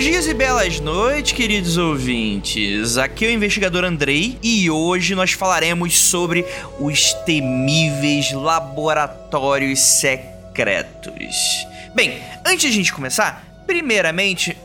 dias e belas noites, queridos ouvintes. Aqui é o investigador Andrei e hoje nós falaremos sobre os temíveis laboratórios secretos. Bem, antes de a gente começar, primeiramente.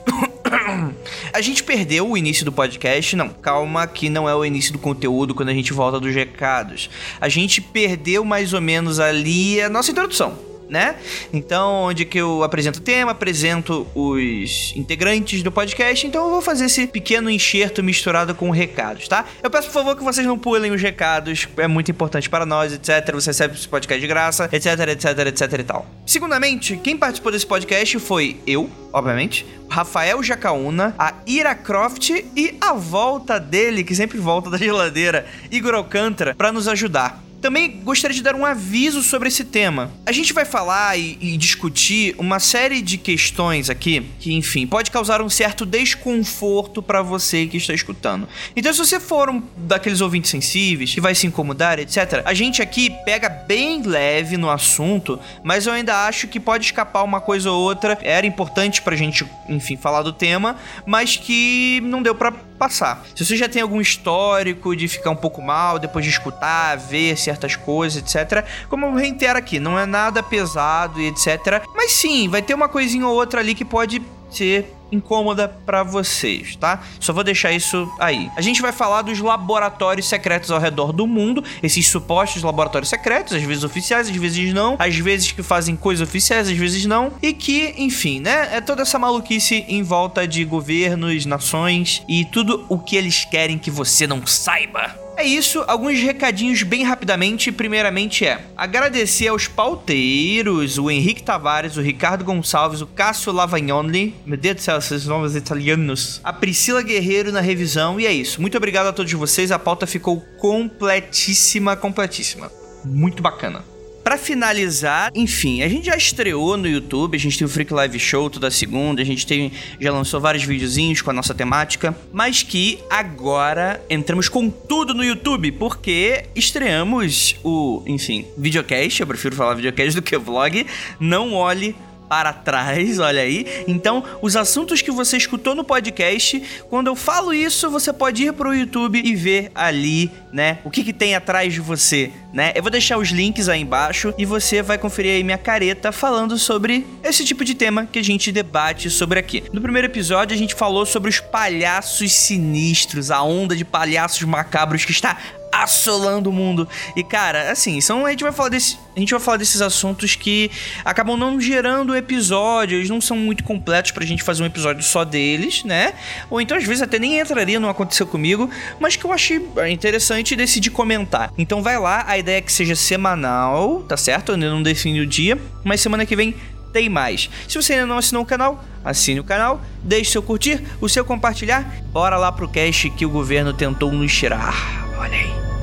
a gente perdeu o início do podcast. Não, calma, que não é o início do conteúdo quando a gente volta dos recados. A gente perdeu mais ou menos ali a nossa introdução né? Então, onde que eu apresento o tema, apresento os integrantes do podcast, então eu vou fazer esse pequeno enxerto misturado com recados, tá? Eu peço por favor que vocês não pulem os recados, é muito importante para nós, etc. Você recebe esse podcast de graça, etc, etc, etc e tal. Segundamente, quem participou desse podcast foi eu, obviamente, Rafael Jacaúna, a Ira Croft e a volta dele, que sempre volta da geladeira, Igor Alcântara, para nos ajudar. Também gostaria de dar um aviso sobre esse tema. A gente vai falar e, e, discutir uma série de questões aqui que, enfim, pode causar um certo desconforto para você que está escutando. Então, se você for um daqueles ouvintes sensíveis que vai se incomodar, etc., a gente aqui pega bem leve no assunto, mas eu ainda acho que pode escapar uma coisa ou outra. Era importante pra gente, enfim, falar do tema, mas que não deu para passar. Se você já tem algum histórico de ficar um pouco mal depois de escutar, ver certas coisas, etc. Como eu reitero aqui, não é nada pesado e etc. Mas sim, vai ter uma coisinha ou outra ali que pode ser incômoda para vocês, tá? Só vou deixar isso aí. A gente vai falar dos laboratórios secretos ao redor do mundo, esses supostos laboratórios secretos, às vezes oficiais, às vezes não, às vezes que fazem coisas oficiais, às vezes não, e que, enfim, né? É toda essa maluquice em volta de governos, nações e tudo o que eles querem que você não saiba. É isso, alguns recadinhos bem rapidamente. Primeiramente é agradecer aos pauteiros, o Henrique Tavares, o Ricardo Gonçalves, o Cássio Lavagnoli, meu Deus do céu, esses nomes italianos, a Priscila Guerreiro na revisão, e é isso. Muito obrigado a todos vocês, a pauta ficou completíssima, completíssima. Muito bacana. Para finalizar, enfim, a gente já estreou no YouTube, a gente tem o Freak Live Show toda segunda, a gente tem, já lançou vários videozinhos com a nossa temática, mas que agora entramos com tudo no YouTube, porque estreamos o, enfim, videocast, eu prefiro falar videocast do que vlog, não olhe para trás, olha aí. Então, os assuntos que você escutou no podcast, quando eu falo isso, você pode ir para o YouTube e ver ali, né, o que, que tem atrás de você, né? Eu vou deixar os links aí embaixo e você vai conferir aí minha careta falando sobre esse tipo de tema que a gente debate sobre aqui. No primeiro episódio, a gente falou sobre os palhaços sinistros, a onda de palhaços macabros que está assolando o mundo. E cara, assim, são a gente vai falar desse, a gente vai falar desses assuntos que acabam não gerando episódio, eles não são muito completos pra gente fazer um episódio só deles, né? Ou então às vezes até nem entraria não aconteceu comigo, mas que eu achei interessante e decidi comentar. Então vai lá, a ideia é que seja semanal, tá certo? Eu ainda não defini o dia, mas semana que vem tem mais. Se você ainda não assinou o canal, assine o canal, deixe seu curtir, o seu compartilhar. Bora lá pro cast que o governo tentou nos tirar. Aí.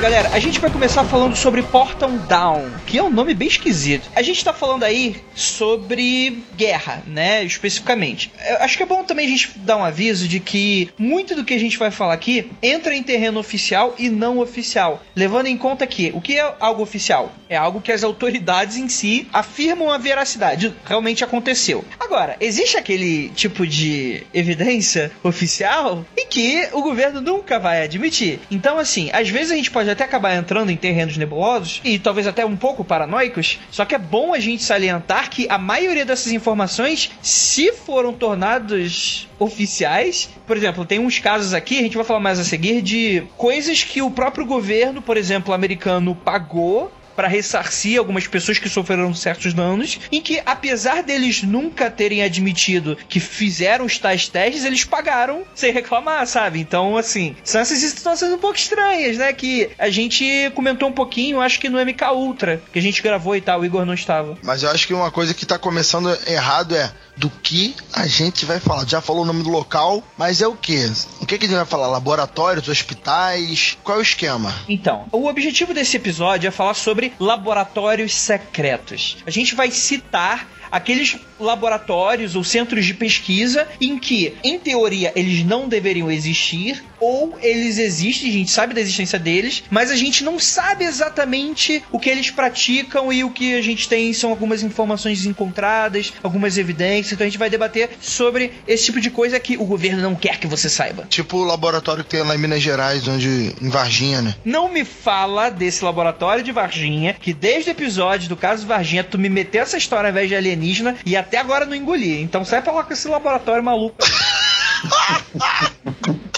Galera, a gente vai começar falando sobre Portal Down, que é um nome bem esquisito. A gente tá falando aí sobre guerra, né, especificamente. Eu acho que é bom também a gente dar um aviso de que muito do que a gente vai falar aqui entra em terreno oficial e não oficial, levando em conta que o que é algo oficial? É algo que as autoridades em si afirmam a veracidade, realmente aconteceu. Agora, existe aquele tipo de evidência oficial em que o governo nunca vai admitir. Então, assim, às vezes a gente pode até acabar entrando em terrenos nebulosos e talvez até um pouco paranoicos, só que é bom a gente salientar que a maioria dessas informações, se foram tornados oficiais, por exemplo, tem uns casos aqui, a gente vai falar mais a seguir, de coisas que o próprio governo, por exemplo, americano, pagou para ressarcir algumas pessoas que sofreram certos danos, em que apesar deles nunca terem admitido que fizeram os tais testes, eles pagaram sem reclamar, sabe? Então, assim, são essas situações um pouco estranhas, né? Que a gente comentou um pouquinho, acho que no MK Ultra, que a gente gravou e tal, o Igor não estava. Mas eu acho que uma coisa que tá começando errado é do que a gente vai falar. Já falou o nome do local, mas é o que? O que, que a gente vai falar? Laboratórios, hospitais? Qual é o esquema? Então, o objetivo desse episódio é falar sobre laboratórios secretos. A gente vai citar aqueles laboratórios ou centros de pesquisa em que, em teoria, eles não deveriam existir, ou eles existem, a gente sabe da existência deles, mas a gente não sabe exatamente o que eles praticam e o que a gente tem são algumas informações encontradas, algumas evidências. Então a gente vai debater sobre esse tipo de coisa que o governo não quer que você saiba. Tipo o laboratório que tem lá em Minas Gerais, onde em Varginha, né? Não me fala desse laboratório de Varginha, que desde o episódio do caso Varginha tu me meteu essa história ao invés de alienígena e até agora não engoli. Então sai pra lá com esse laboratório maluco.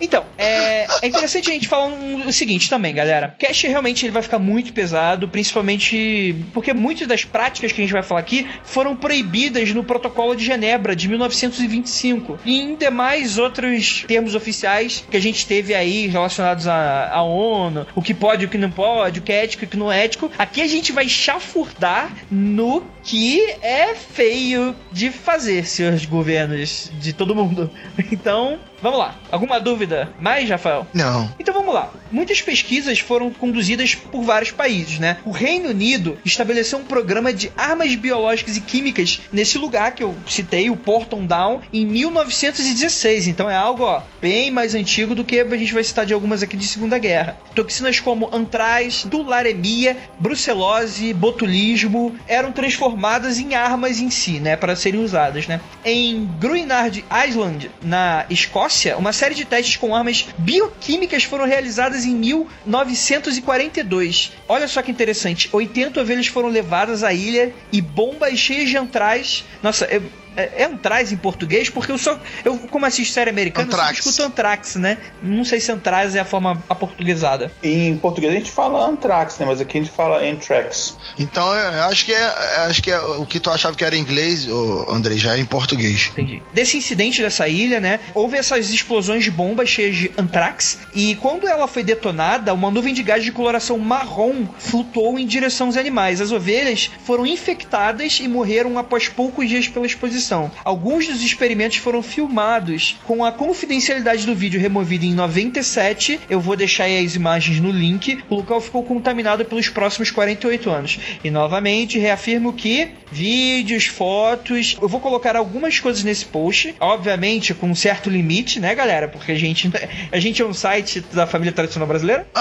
Então, é, é, interessante a gente falar um, o seguinte também, galera. O cast realmente ele vai ficar muito pesado, principalmente porque muitas das práticas que a gente vai falar aqui foram proibidas no Protocolo de Genebra de 1925 e em demais outros termos oficiais que a gente teve aí relacionados à, à ONU, o que pode, o que não pode, o que é ético e o que não é ético. Aqui a gente vai chafurdar no que é feio de fazer, senhores governos de todo mundo. Então, vamos lá. Alguma dúvida mais, Rafael? Não. Então vamos lá. Muitas pesquisas foram conduzidas por vários países, né? O Reino Unido estabeleceu um programa de armas biológicas e químicas nesse lugar que eu citei, o Porton Down, em 1916. Então é algo, ó, bem mais antigo do que a gente vai citar de algumas aqui de Segunda Guerra. Toxinas como antraz, tularemia, brucelose, botulismo eram transformadas em armas em si, né, para serem usadas, né? Em Gruinard Island, na Escócia, uma série de testes com armas bioquímicas foram realizadas em 1942. Olha só que interessante, 80 ovelhas foram levadas à ilha e bombas cheias de antraz. Nossa, eu, é, é Antrax em português, porque eu só. Eu, como assisto série americana, Antrax. eu escuto Antrax, né? Não sei se Antrax é a forma aportuguesada. Em português a gente fala Antrax, né? Mas aqui a gente fala Antrax. Então eu acho que é. Acho que é o que tu achava que era em inglês, André, já é em português. Entendi. Desse incidente dessa ilha, né? Houve essas explosões de bombas cheias de Antrax. E quando ela foi detonada, uma nuvem de gás de coloração marrom flutuou em direção aos animais. As ovelhas foram infectadas e morreram após poucos dias pela exposição Alguns dos experimentos foram filmados com a confidencialidade do vídeo removida em 97. Eu vou deixar aí as imagens no link. O local ficou contaminado pelos próximos 48 anos. E novamente reafirmo que vídeos, fotos, eu vou colocar algumas coisas nesse post, obviamente com um certo limite, né, galera? Porque a gente a gente é um site da família tradicional brasileira.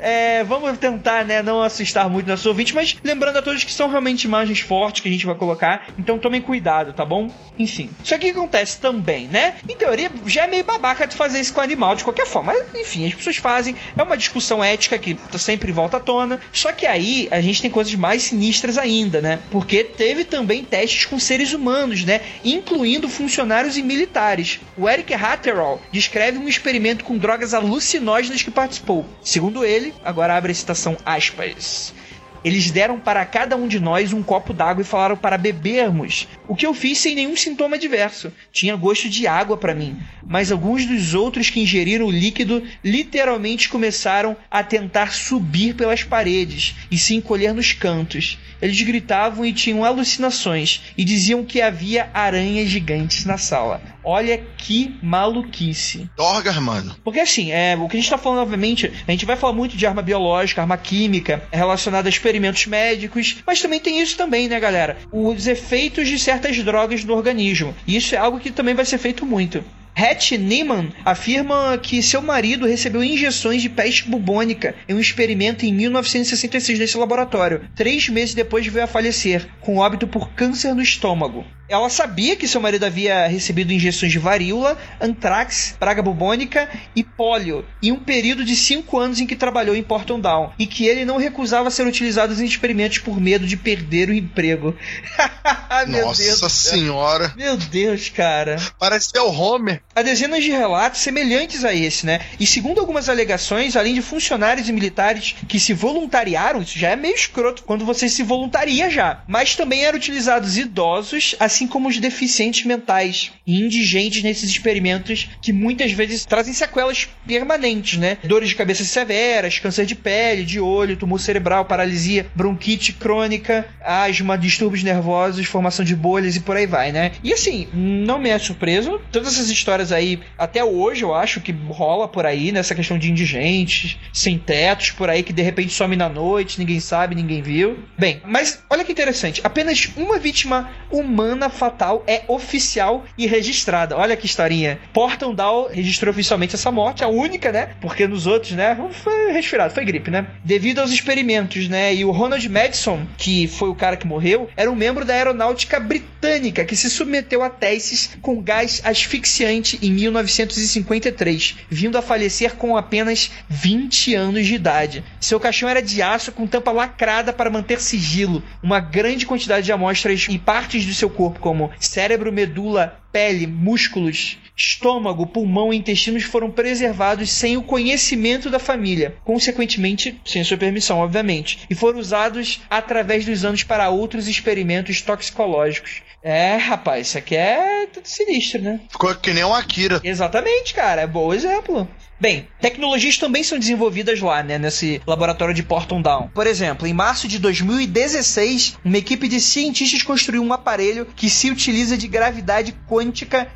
é, vamos tentar, né, não assustar muito nossos ouvintes, mas lembrando a todos que são realmente imagens fortes que gente vai colocar, então tomem cuidado, tá bom? Enfim. Isso aqui acontece também, né? Em teoria, já é meio babaca de fazer isso com animal de qualquer forma, mas enfim, as pessoas fazem, é uma discussão ética que sempre volta à tona, só que aí a gente tem coisas mais sinistras ainda, né? Porque teve também testes com seres humanos, né? Incluindo funcionários e militares. O Eric Hatterall descreve um experimento com drogas alucinógenas que participou. Segundo ele, agora abre a citação aspas. Eles deram para cada um de nós um copo d'água e falaram para bebermos. O que eu fiz sem nenhum sintoma adverso. Tinha gosto de água para mim. Mas alguns dos outros que ingeriram o líquido literalmente começaram a tentar subir pelas paredes e se encolher nos cantos. Eles gritavam e tinham alucinações e diziam que havia aranhas gigantes na sala. Olha que maluquice. Dorgas, mano. Porque assim, é, o que a gente tá falando, obviamente, a gente vai falar muito de arma biológica, arma química, relacionada a experimentos médicos, mas também tem isso também, né, galera? Os efeitos de certas drogas no organismo. E isso é algo que também vai ser feito muito. Hatch Neiman afirma que seu marido recebeu injeções de peste bubônica em um experimento em 1966 nesse laboratório. Três meses depois veio a falecer, com óbito por câncer no estômago. Ela sabia que seu marido havia recebido injeções de varíola, antrax, praga bubônica e pólio em um período de cinco anos em que trabalhou em Porton Down e que ele não recusava ser utilizado em experimentos por medo de perder o emprego. Nossa senhora! Meu Deus, cara! Parece ser o Homer. Há dezenas de relatos semelhantes a esse, né? E segundo algumas alegações, além de funcionários e militares que se voluntariaram, isso já é meio escroto quando você se voluntaria já, mas também eram utilizados idosos, assim assim como os deficientes mentais e indigentes nesses experimentos que muitas vezes trazem sequelas permanentes, né? Dores de cabeça severas, câncer de pele, de olho, tumor cerebral, paralisia, bronquite crônica, asma, distúrbios nervosos, formação de bolhas e por aí vai, né? E assim, não me é surpreso, todas essas histórias aí, até hoje eu acho que rola por aí, nessa questão de indigentes, sem tetos, por aí, que de repente some na noite, ninguém sabe, ninguém viu. Bem, mas olha que interessante, apenas uma vítima humana fatal é oficial e registrada. Olha que historinha. Porton Down registrou oficialmente essa morte, a única, né? Porque nos outros, né, foi resfriado, foi gripe, né? Devido aos experimentos, né? E o Ronald Madison, que foi o cara que morreu, era um membro da aeronáutica britânica que se submeteu a testes com gás asfixiante em 1953, vindo a falecer com apenas 20 anos de idade. Seu caixão era de aço com tampa lacrada para manter sigilo. Uma grande quantidade de amostras e partes do seu corpo, como cérebro, medula, pele, músculos, estômago, pulmão e intestinos foram preservados sem o conhecimento da família, consequentemente sem sua permissão, obviamente, e foram usados através dos anos para outros experimentos toxicológicos. É, rapaz, isso aqui é tudo sinistro, né? Ficou que nem um Akira. Exatamente, cara, é bom exemplo. Bem, tecnologias também são desenvolvidas lá, né, nesse laboratório de Porton Down. Por exemplo, em março de 2016, uma equipe de cientistas construiu um aparelho que se utiliza de gravidade quântica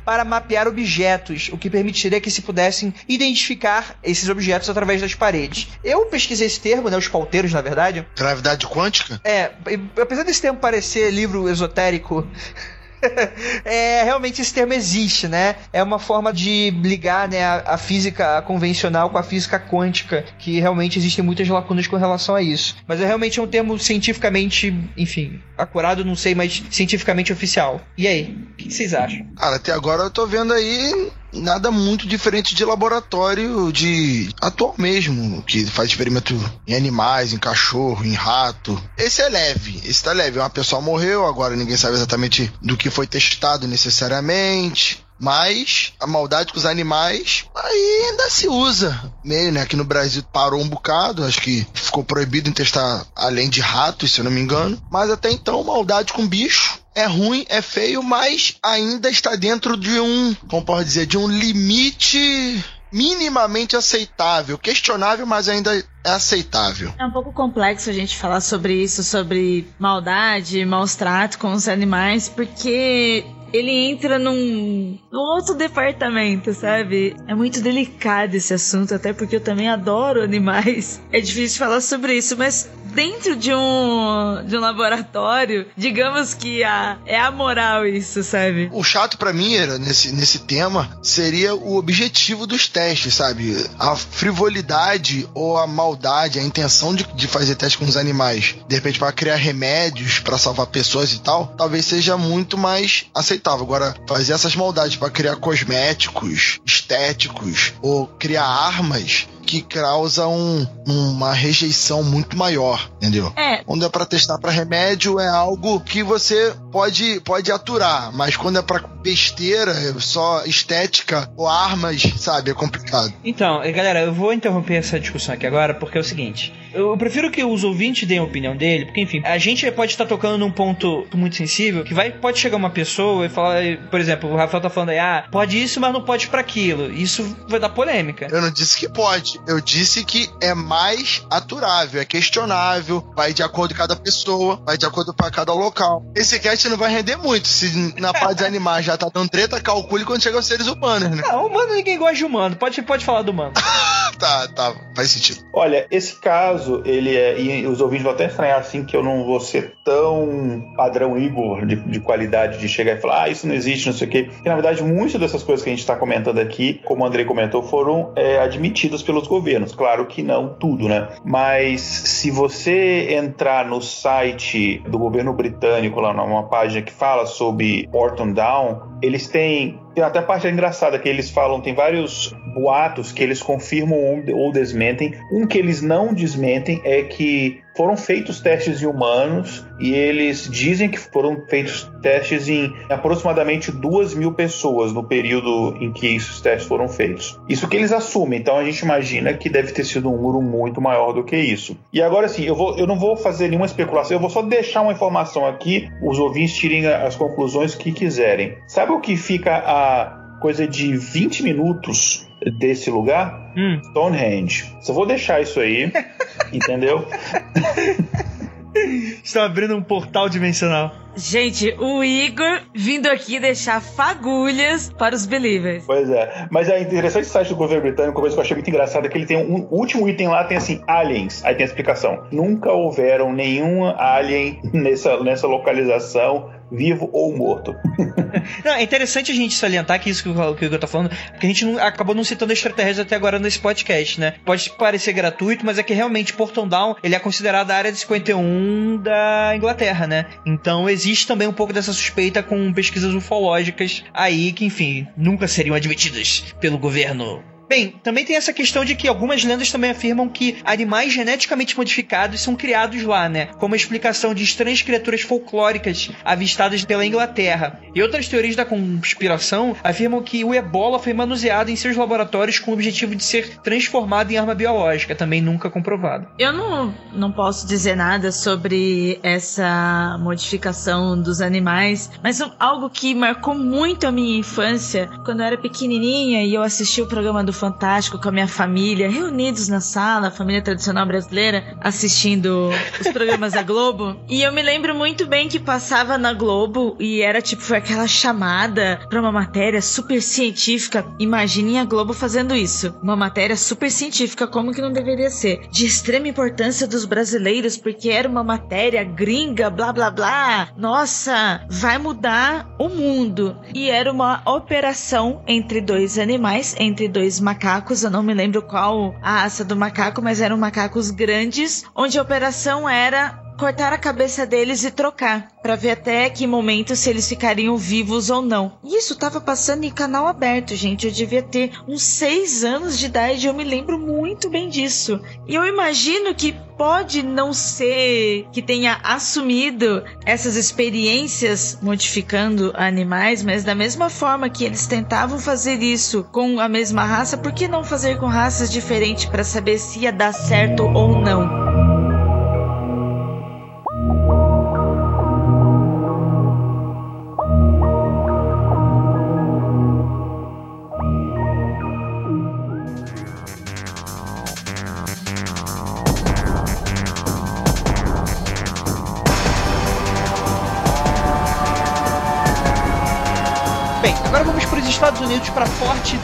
para mapear objetos, o que permitiria que se pudessem identificar esses objetos através das paredes. Eu pesquisei esse termo, né, os pauteiros, na verdade. Gravidade quântica? É, apesar desse termo parecer livro esotérico é, realmente esse termo existe, né? É uma forma de ligar né, a, a, física convencional com a física quântica, que realmente existem muitas lacunas com relação a isso. Mas é realmente um termo cientificamente, enfim, acurado, não sei, mas cientificamente oficial. E aí, o que vocês acham? Cara, até agora eu tô vendo aí nada muito diferente de laboratório de atual mesmo, que faz experimento em animais, em cachorro, em rato.Esse é leve, esse tá leve. Uma pessoa morreu, agora ninguém sabe exatamente do que foi testado necessariamente. Mas a maldade com os animais ainda se usa. Meio, né? Aqui no Brasil parou um bocado. Acho que ficou proibido em testar além de ratos, se eu não me engano. Mas até então, maldade com bicho é ruim, é feio, mas ainda está dentro de um, como pode dizer, de um limite minimamente aceitável, questionável, mas ainda é aceitável. É um pouco complexo a gente falar sobre isso, sobre maldade, maus tratos com os animais, porque ele entra num, num outro departamento, sabe? É muito delicado esse assunto, até porque eu também adoro animais. É difícil falar sobre isso, mas dentro de um, de um laboratório, digamos que a, é a moral isso, sabe? O chato para mim era, nesse, nesse tema, seria o objetivo dos testes, sabe? A frivolidade ou a maldade, a intenção de, de fazer testes com os animais, de repente para criar remédios, para salvar pessoas e tal, talvez seja muito mais aceitável. Agora, fazer essas maldades para criar cosméticos, estéticos ou criar armas, que causa um, uma rejeição muito maior, entendeu? É. Quando é para testar para remédio, é algo que você pode, pode aturar, mas quando é para besteira, só estética ou armas, sabe, é complicado. Então, eh, galera, eu vou interromper essa discussão aqui agora, porque é o seguinte: eu prefiro que os ouvintes deem a opinião dele, porque, enfim, a gente pode estar tocando num ponto muito sensível, que vai, pode chegar uma pessoa e falar, por exemplo, o Rafael tá falando aí, ah, pode isso, mas não pode para aquilo. Isso vai dar polêmica. Eu não disse que pode. Eu disse que é mais aturável, é questionável, vai de acordo com cada pessoa, vai de acordo para cada local. Esse cast não vai render muito. Se na parte de animais já tá dando treta, calcule quando chega aos seres humanos, né? Não, humano ninguém gosta de humano. Pode, pode falar do humano. tá, tá, faz sentido. Olha, esse caso, ele é. E os ouvintes vão até estranhar assim que eu não vou ser tão padrão Igor de, de qualidade de chegar e falar, ah, isso não existe, não sei o quê. Porque, na verdade, muitas dessas coisas que a gente está comentando aqui, como o Andrei comentou, foram é, admitidas pelos governos. Claro que não tudo, né? Mas se você entrar no site do governo britânico, lá numa página que fala sobre Porton Down, eles têm tem até a parte engraçada que eles falam, tem vários boatos que eles confirmam ou desmentem. Um que eles não desmentem é que foram feitos testes em humanos e eles dizem que foram feitos testes em aproximadamente duas mil pessoas no período em que esses testes foram feitos. Isso que eles assumem, então a gente imagina que deve ter sido um número muito maior do que isso. E agora sim, eu, vou, eu não vou fazer nenhuma especulação, eu vou só deixar uma informação aqui, os ouvintes tirem as conclusões que quiserem. Sabe o que fica a coisa de 20 minutos desse lugar? Hum. Stonehenge. Só vou deixar isso aí, entendeu? Estão abrindo um portal dimensional. Gente, o Igor vindo aqui deixar fagulhas para os believers. Pois é. Mas é interessante o site do governo britânico, uma coisa que eu achei muito engraçada é que ele tem um último item lá, tem assim, aliens. Aí tem a explicação. Nunca houveram nenhum alien nessa, nessa localização vivo ou morto. Não, é interessante a gente salientar que isso que o que Igor tá falando, porque a gente não- acabou não citando extraterrestres até agora nesse podcast, né? Pode parecer gratuito, mas é que realmente Porton Down, ele é considerado a área de 51 da Inglaterra, né? Então existe também um pouco dessa suspeita com pesquisas ufológicas aí que, enfim, nunca seriam admitidas pelo governo Bem, também tem essa questão de que algumas lendas também afirmam que animais geneticamente modificados são criados lá, né? Como a explicação de estranhas criaturas folclóricas avistadas pela Inglaterra. E outras teorias da conspiração afirmam que o ebola foi manuseado em seus laboratórios com o objetivo de ser transformado em arma biológica, também nunca comprovado. Eu não, não posso dizer nada sobre essa modificação dos animais, mas algo que marcou muito a minha infância, quando eu era pequenininha e eu assisti o programa do Fantástico com a minha família, reunidos na sala, família tradicional brasileira, assistindo os programas da Globo. E eu me lembro muito bem que passava na Globo e era tipo, foi aquela chamada pra uma matéria super científica. Imaginem a Globo fazendo isso. Uma matéria super científica, como que não deveria ser? De extrema importância dos brasileiros, porque era uma matéria gringa, blá blá blá. Nossa, vai mudar o mundo. E era uma operação entre dois animais, entre dois macacos. Eu não me lembro qual a raça do macaco, mas eram macacos grandes, onde a operação era cortar a cabeça deles e trocar, Pra ver até que momento se eles ficariam vivos ou não. E isso tava passando em canal aberto, gente. Eu devia ter uns seis anos de idade, eu me lembro muito bem disso. E eu imagino que pode não ser que tenha assumido essas experiências modificando animais, mas da mesma forma que eles tentavam fazer isso com a mesma raça, por que não fazer com raças diferentes para saber se ia dar certo ou não?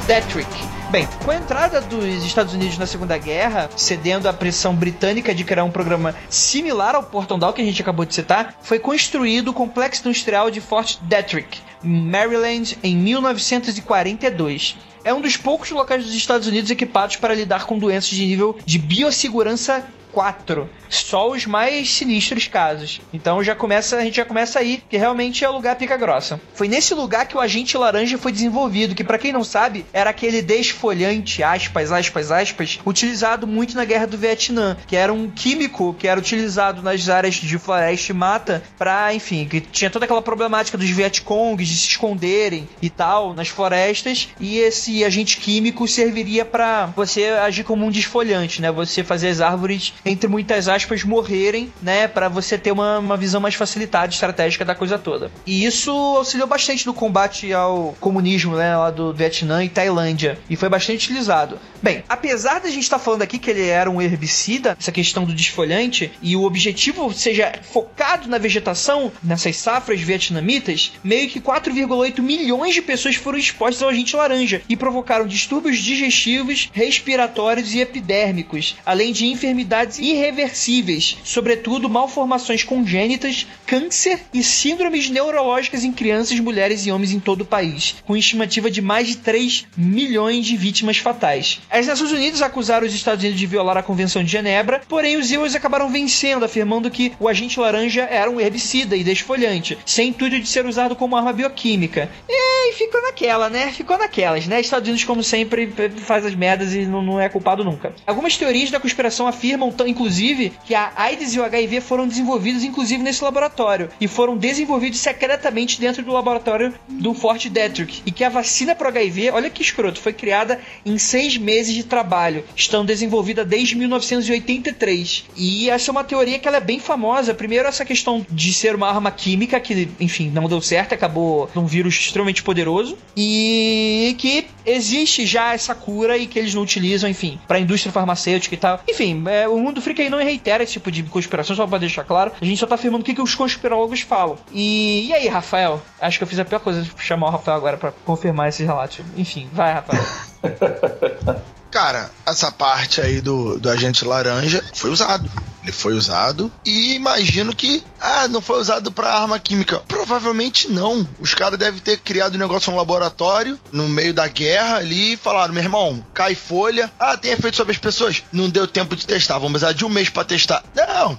Detrick. Bem, com a entrada dos Estados Unidos na Segunda Guerra, cedendo à pressão britânica de criar um programa similar ao Portão Down que a gente acabou de citar, foi construído o complexo industrial de Fort Detrick, Maryland, em 1942. É um dos poucos locais dos Estados Unidos equipados para lidar com doenças de nível de biossegurança 4. Só os mais sinistros casos. Então já começa, a gente já começa aí, que realmente é o lugar pica grossa. Foi nesse lugar que o agente laranja foi desenvolvido, que para quem não sabe, era aquele desfolhante, aspas, aspas, aspas, utilizado muito na guerra do Vietnã, que era um químico que era utilizado nas áreas de floresta e mata para, enfim, que tinha toda aquela problemática dos Vietcongs de se esconderem e tal nas florestas, e esse agente químico serviria para você agir como um desfolhante, né? Você fazer as árvores entre muitas aspas, morrerem, né? Pra você ter uma, uma visão mais facilitada, estratégica da coisa toda. E isso auxiliou bastante no combate ao comunismo, né? Lá do Vietnã e Tailândia. E foi bastante utilizado. Bem, apesar da gente estar falando aqui que ele era um herbicida, essa questão do desfolhante, e o objetivo seja focado na vegetação, nessas safras vietnamitas, meio que 4,8 milhões de pessoas foram expostas ao agente laranja e provocaram distúrbios digestivos, respiratórios e epidérmicos, além de enfermidades irreversíveis, sobretudo malformações congênitas, câncer e síndromes neurológicas em crianças, mulheres e homens em todo o país, com estimativa de mais de 3 milhões de vítimas fatais. As Nações Unidas acusaram os Estados Unidos de violar a Convenção de Genebra, porém os EUs acabaram vencendo, afirmando que o agente laranja era um herbicida e desfolhante, sem intuito de ser usado como arma bioquímica. E ficou naquela, né? Ficou naquelas, né? Estados Unidos, como sempre, faz as merdas e não é culpado nunca. Algumas teorias da conspiração afirmam então, inclusive, que a AIDS e o HIV foram desenvolvidos, inclusive, nesse laboratório. E foram desenvolvidos secretamente dentro do laboratório do Fort Detrick. E que a vacina para HIV, olha que escroto, foi criada em seis meses de trabalho, estão desenvolvida desde 1983. E essa é uma teoria que ela é bem famosa. Primeiro, essa questão de ser uma arma química, que, enfim, não deu certo, acabou num vírus extremamente poderoso. E que existe já essa cura e que eles não utilizam, enfim, para a indústria farmacêutica e tal. Enfim, é, o mundo freak aí não reitera esse tipo de conspiração, só pra deixar claro. A gente só tá afirmando o que, que os conspirólogos falam. E, e aí, Rafael? Acho que eu fiz a pior coisa de chamar o Rafael agora para confirmar esses relatos. Enfim, vai, Rafael. Cara, essa parte aí do, do agente laranja foi usado. Ele foi usado e imagino que, ah, não foi usado para arma química. Provavelmente não. Os caras devem ter criado um negócio no laboratório, no meio da guerra ali, e falaram: meu irmão, cai folha. Ah, tem efeito sobre as pessoas? Não deu tempo de testar, vamos precisar de um mês para testar. Não,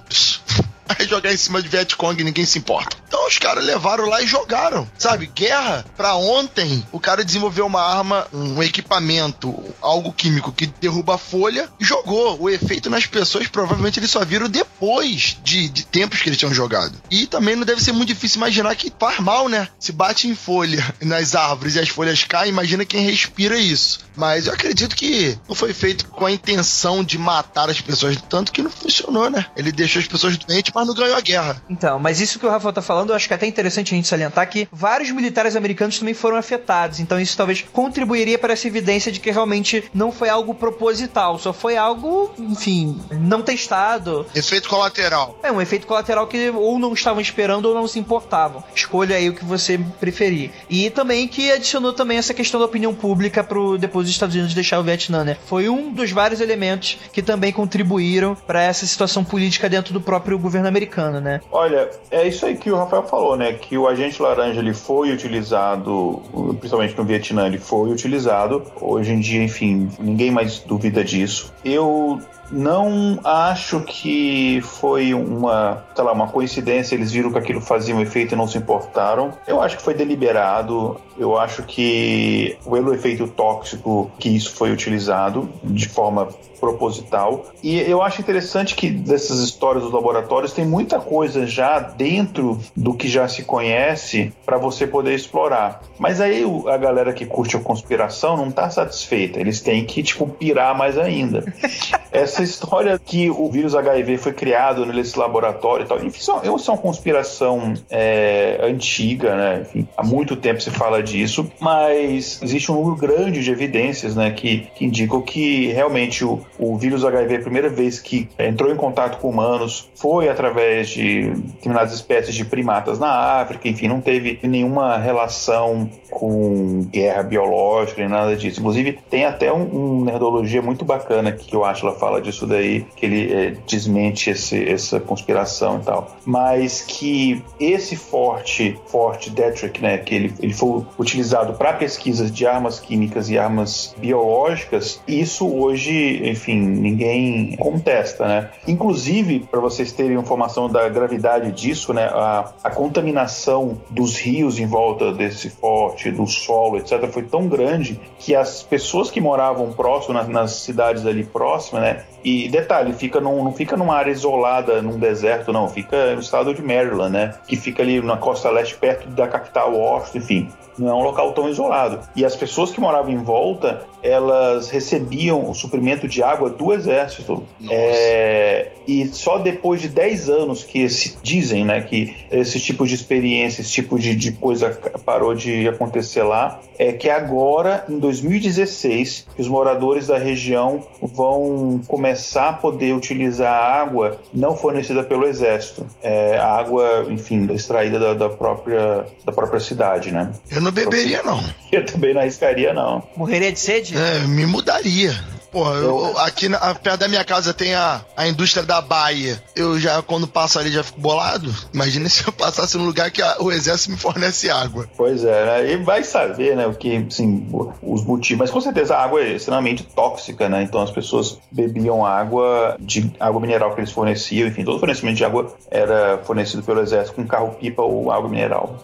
Aí jogar em cima de Vietcong ninguém se importa. Então os caras levaram lá e jogaram. Sabe, guerra pra ontem, o cara desenvolveu uma arma, um equipamento, algo químico que derruba a folha e jogou. O efeito nas pessoas provavelmente eles só viram depois de, de tempos que eles tinham jogado. E também não deve ser muito difícil imaginar que faz mal, né? Se bate em folha nas árvores e as folhas caem, imagina quem respira isso. Mas eu acredito que não foi feito com a intenção de matar as pessoas, tanto que não funcionou, né? Ele deixou as pessoas doentes mas não ganhou a guerra. Então, mas isso que o Rafael tá falando, eu acho que é até interessante a gente salientar que vários militares americanos também foram afetados. Então isso talvez contribuiria para essa evidência de que realmente não foi algo proposital, só foi algo, enfim, não testado. Efeito colateral. É, um efeito colateral que ou não estavam esperando ou não se importavam. Escolha aí o que você preferir. E também que adicionou também essa questão da opinião pública pro depois dos Estados Unidos deixar o Vietnã, né? Foi um dos vários elementos que também contribuíram para essa situação política dentro do próprio governo governo americano, né? Olha, é isso aí que o Rafael falou, né? Que o agente laranja ele foi utilizado, principalmente no Vietnã, ele foi utilizado. Hoje em dia, enfim, ninguém mais duvida disso. Eu não acho que foi uma, sei lá, uma coincidência, eles viram que aquilo fazia um efeito e não se importaram. Eu acho que foi deliberado. Eu acho que pelo efeito tóxico que isso foi utilizado de forma proposital. E eu acho interessante que dessas histórias dos laboratórios tem muita coisa já dentro do que já se conhece para você poder explorar. Mas aí a galera que curte a conspiração não tá satisfeita. Eles têm que, tipo, pirar mais ainda. Essa história que o vírus HIV foi criado nesse laboratório e tal, enfim, isso é uma conspiração é, antiga, né? Enfim, há muito tempo se fala disso, mas existe um número grande de evidências, né, que, que indicam que realmente o, o vírus HIV, a primeira vez que entrou em contato com humanos, foi através de determinadas espécies de primatas na África, enfim, não teve nenhuma relação com guerra biológica nem nada disso. Inclusive, tem até um, um nerdologia muito bacana que eu acho ela fala disso daí, que ele é, desmente esse, essa conspiração e tal. Mas que esse forte, forte Detrick, né, que ele, ele foi utilizado para pesquisas de armas químicas e armas biológicas, isso hoje, enfim, ninguém contesta, né? Inclusive, para vocês terem informação da gravidade disso, né, a, a contaminação dos rios em volta desse forte, do solo, etc., foi tão grande que as pessoas que moravam próximo, nas cidades ali próximas, né, e detalhe, fica num, não fica numa área isolada, num deserto, não. Fica no estado de Maryland, né? Que fica ali na costa leste, perto da capital Washington, enfim. Não é um local tão isolado. E as pessoas que moravam em volta, elas recebiam o suprimento de água do exército. É, e só depois de 10 anos que se dizem, né, que esse tipo de experiência, esse tipo de, de coisa parou de acontecer lá, é que agora, em 2016, os moradores da região vão começar a poder utilizar a água não fornecida pelo exército. É, a água, enfim, extraída da, da, própria, da própria cidade, né? Eu não beberia, não. Eu também não arriscaria, não. Morreria de sede? É, me mudaria. Porra, eu, aqui na, perto da minha casa tem a, a indústria da Baia. Eu já, quando passo ali, já fico bolado. Imagina se eu passasse num lugar que a, o exército me fornece água. Pois é, né? E vai saber, né, o que, assim, os motivos. Mas com certeza a água é extremamente tóxica, né? Então as pessoas bebiam água de água mineral que eles forneciam. Enfim, todo fornecimento de água era fornecido pelo exército com carro-pipa ou água mineral.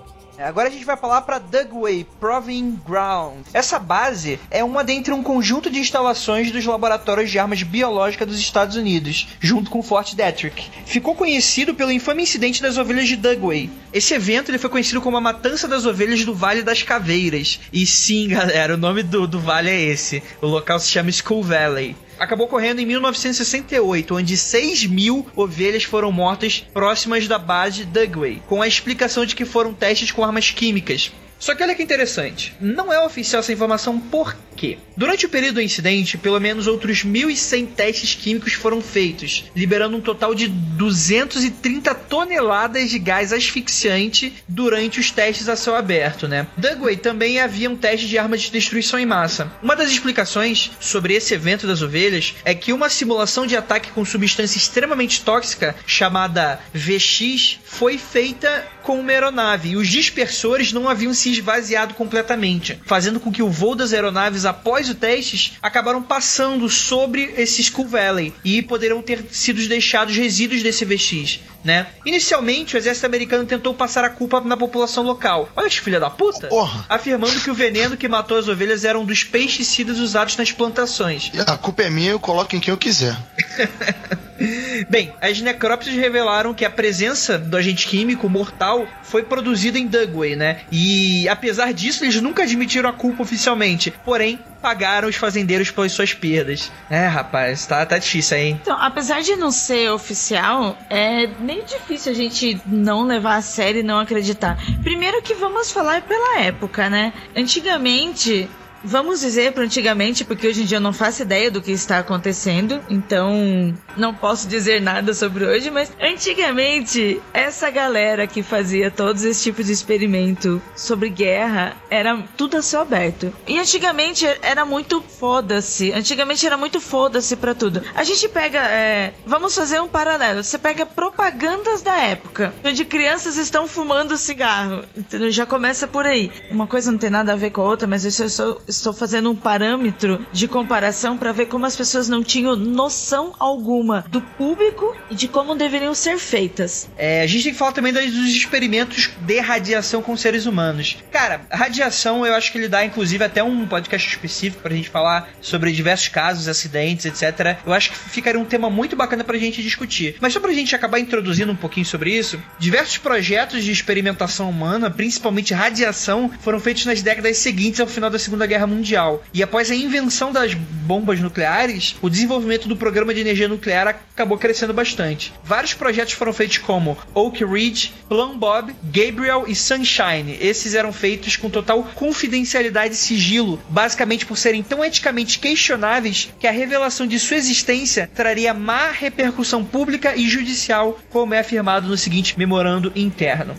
Agora a gente vai falar para Dugway Proving Ground. Essa base é uma dentre um conjunto de instalações dos laboratórios de armas biológicas dos Estados Unidos, junto com Fort Detrick. Ficou conhecido pelo infame incidente das ovelhas de Dugway. Esse evento ele foi conhecido como a Matança das Ovelhas do Vale das Caveiras. E sim, galera, o nome do, do vale é esse. O local se chama Skull Valley acabou ocorrendo em 1968, onde 6 mil ovelhas foram mortas próximas da base Dugway, com a explicação de que foram testes com armas químicas. Só que olha que interessante, não é oficial essa informação por quê? Durante o período do incidente, pelo menos outros 1.100 testes químicos foram feitos, liberando um total de 230 toneladas de gás asfixiante durante os testes a céu aberto, né? Dugway também havia um teste de armas de destruição em massa. Uma das explicações sobre esse evento das ovelhas é que uma simulação de ataque com substância extremamente tóxica, chamada VX, foi feita com uma aeronave e os dispersores não haviam se esvaziado completamente, fazendo com que o voo das aeronaves após os testes acabaram passando sobre esse Skull Valley e poderiam ter sido deixados resíduos desse VX, né? Inicialmente, o exército americano tentou passar a culpa na população local. Olha que filha da puta! Porra. Afirmando que o veneno que matou as ovelhas era um dos pesticidas usados nas plantações. A culpa é minha, eu coloco em quem eu quiser. Bem, as necrópsias revelaram que a presença do agente químico mortal foi produzida em Dugway, né? E apesar disso, eles nunca admitiram a culpa oficialmente. Porém, pagaram os fazendeiros pelas suas perdas. É, rapaz, tá, tá difícil aí? Então, apesar de não ser oficial, é meio difícil a gente não levar a sério e não acreditar. Primeiro que vamos falar pela época, né? Antigamente, Vamos dizer para antigamente, porque hoje em dia eu não faço ideia do que está acontecendo, então não posso dizer nada sobre hoje, mas antigamente essa galera que fazia todos esse tipo de experimento sobre guerra era tudo a céu aberto. E antigamente era muito foda-se. Antigamente era muito foda-se para tudo. A gente pega, é, vamos fazer um paralelo. Você pega propagandas da época, onde crianças estão fumando cigarro. Já começa por aí. Uma coisa não tem nada a ver com a outra, mas isso eu sou estou fazendo um parâmetro de comparação para ver como as pessoas não tinham noção alguma do público e de como deveriam ser feitas. É, a gente tem que falar também dos experimentos de radiação com seres humanos. Cara, radiação eu acho que ele dá inclusive até um podcast específico pra gente falar sobre diversos casos, acidentes, etc. Eu acho que ficaria um tema muito bacana pra gente discutir. Mas só pra gente acabar introduzindo um pouquinho sobre isso, diversos projetos de experimentação humana, principalmente radiação, foram feitos nas décadas seguintes ao final da Segunda Guerra Guerra Mundial. E após a invenção das bombas nucleares, o desenvolvimento do programa de energia nuclear acabou crescendo bastante. Vários projetos foram feitos como Oak Ridge, Plum Bob, Gabriel e Sunshine. Esses eram feitos com total confidencialidade e sigilo, basicamente por serem tão eticamente questionáveis que a revelação de sua existência traria má repercussão pública e judicial, como é afirmado no seguinte memorando interno.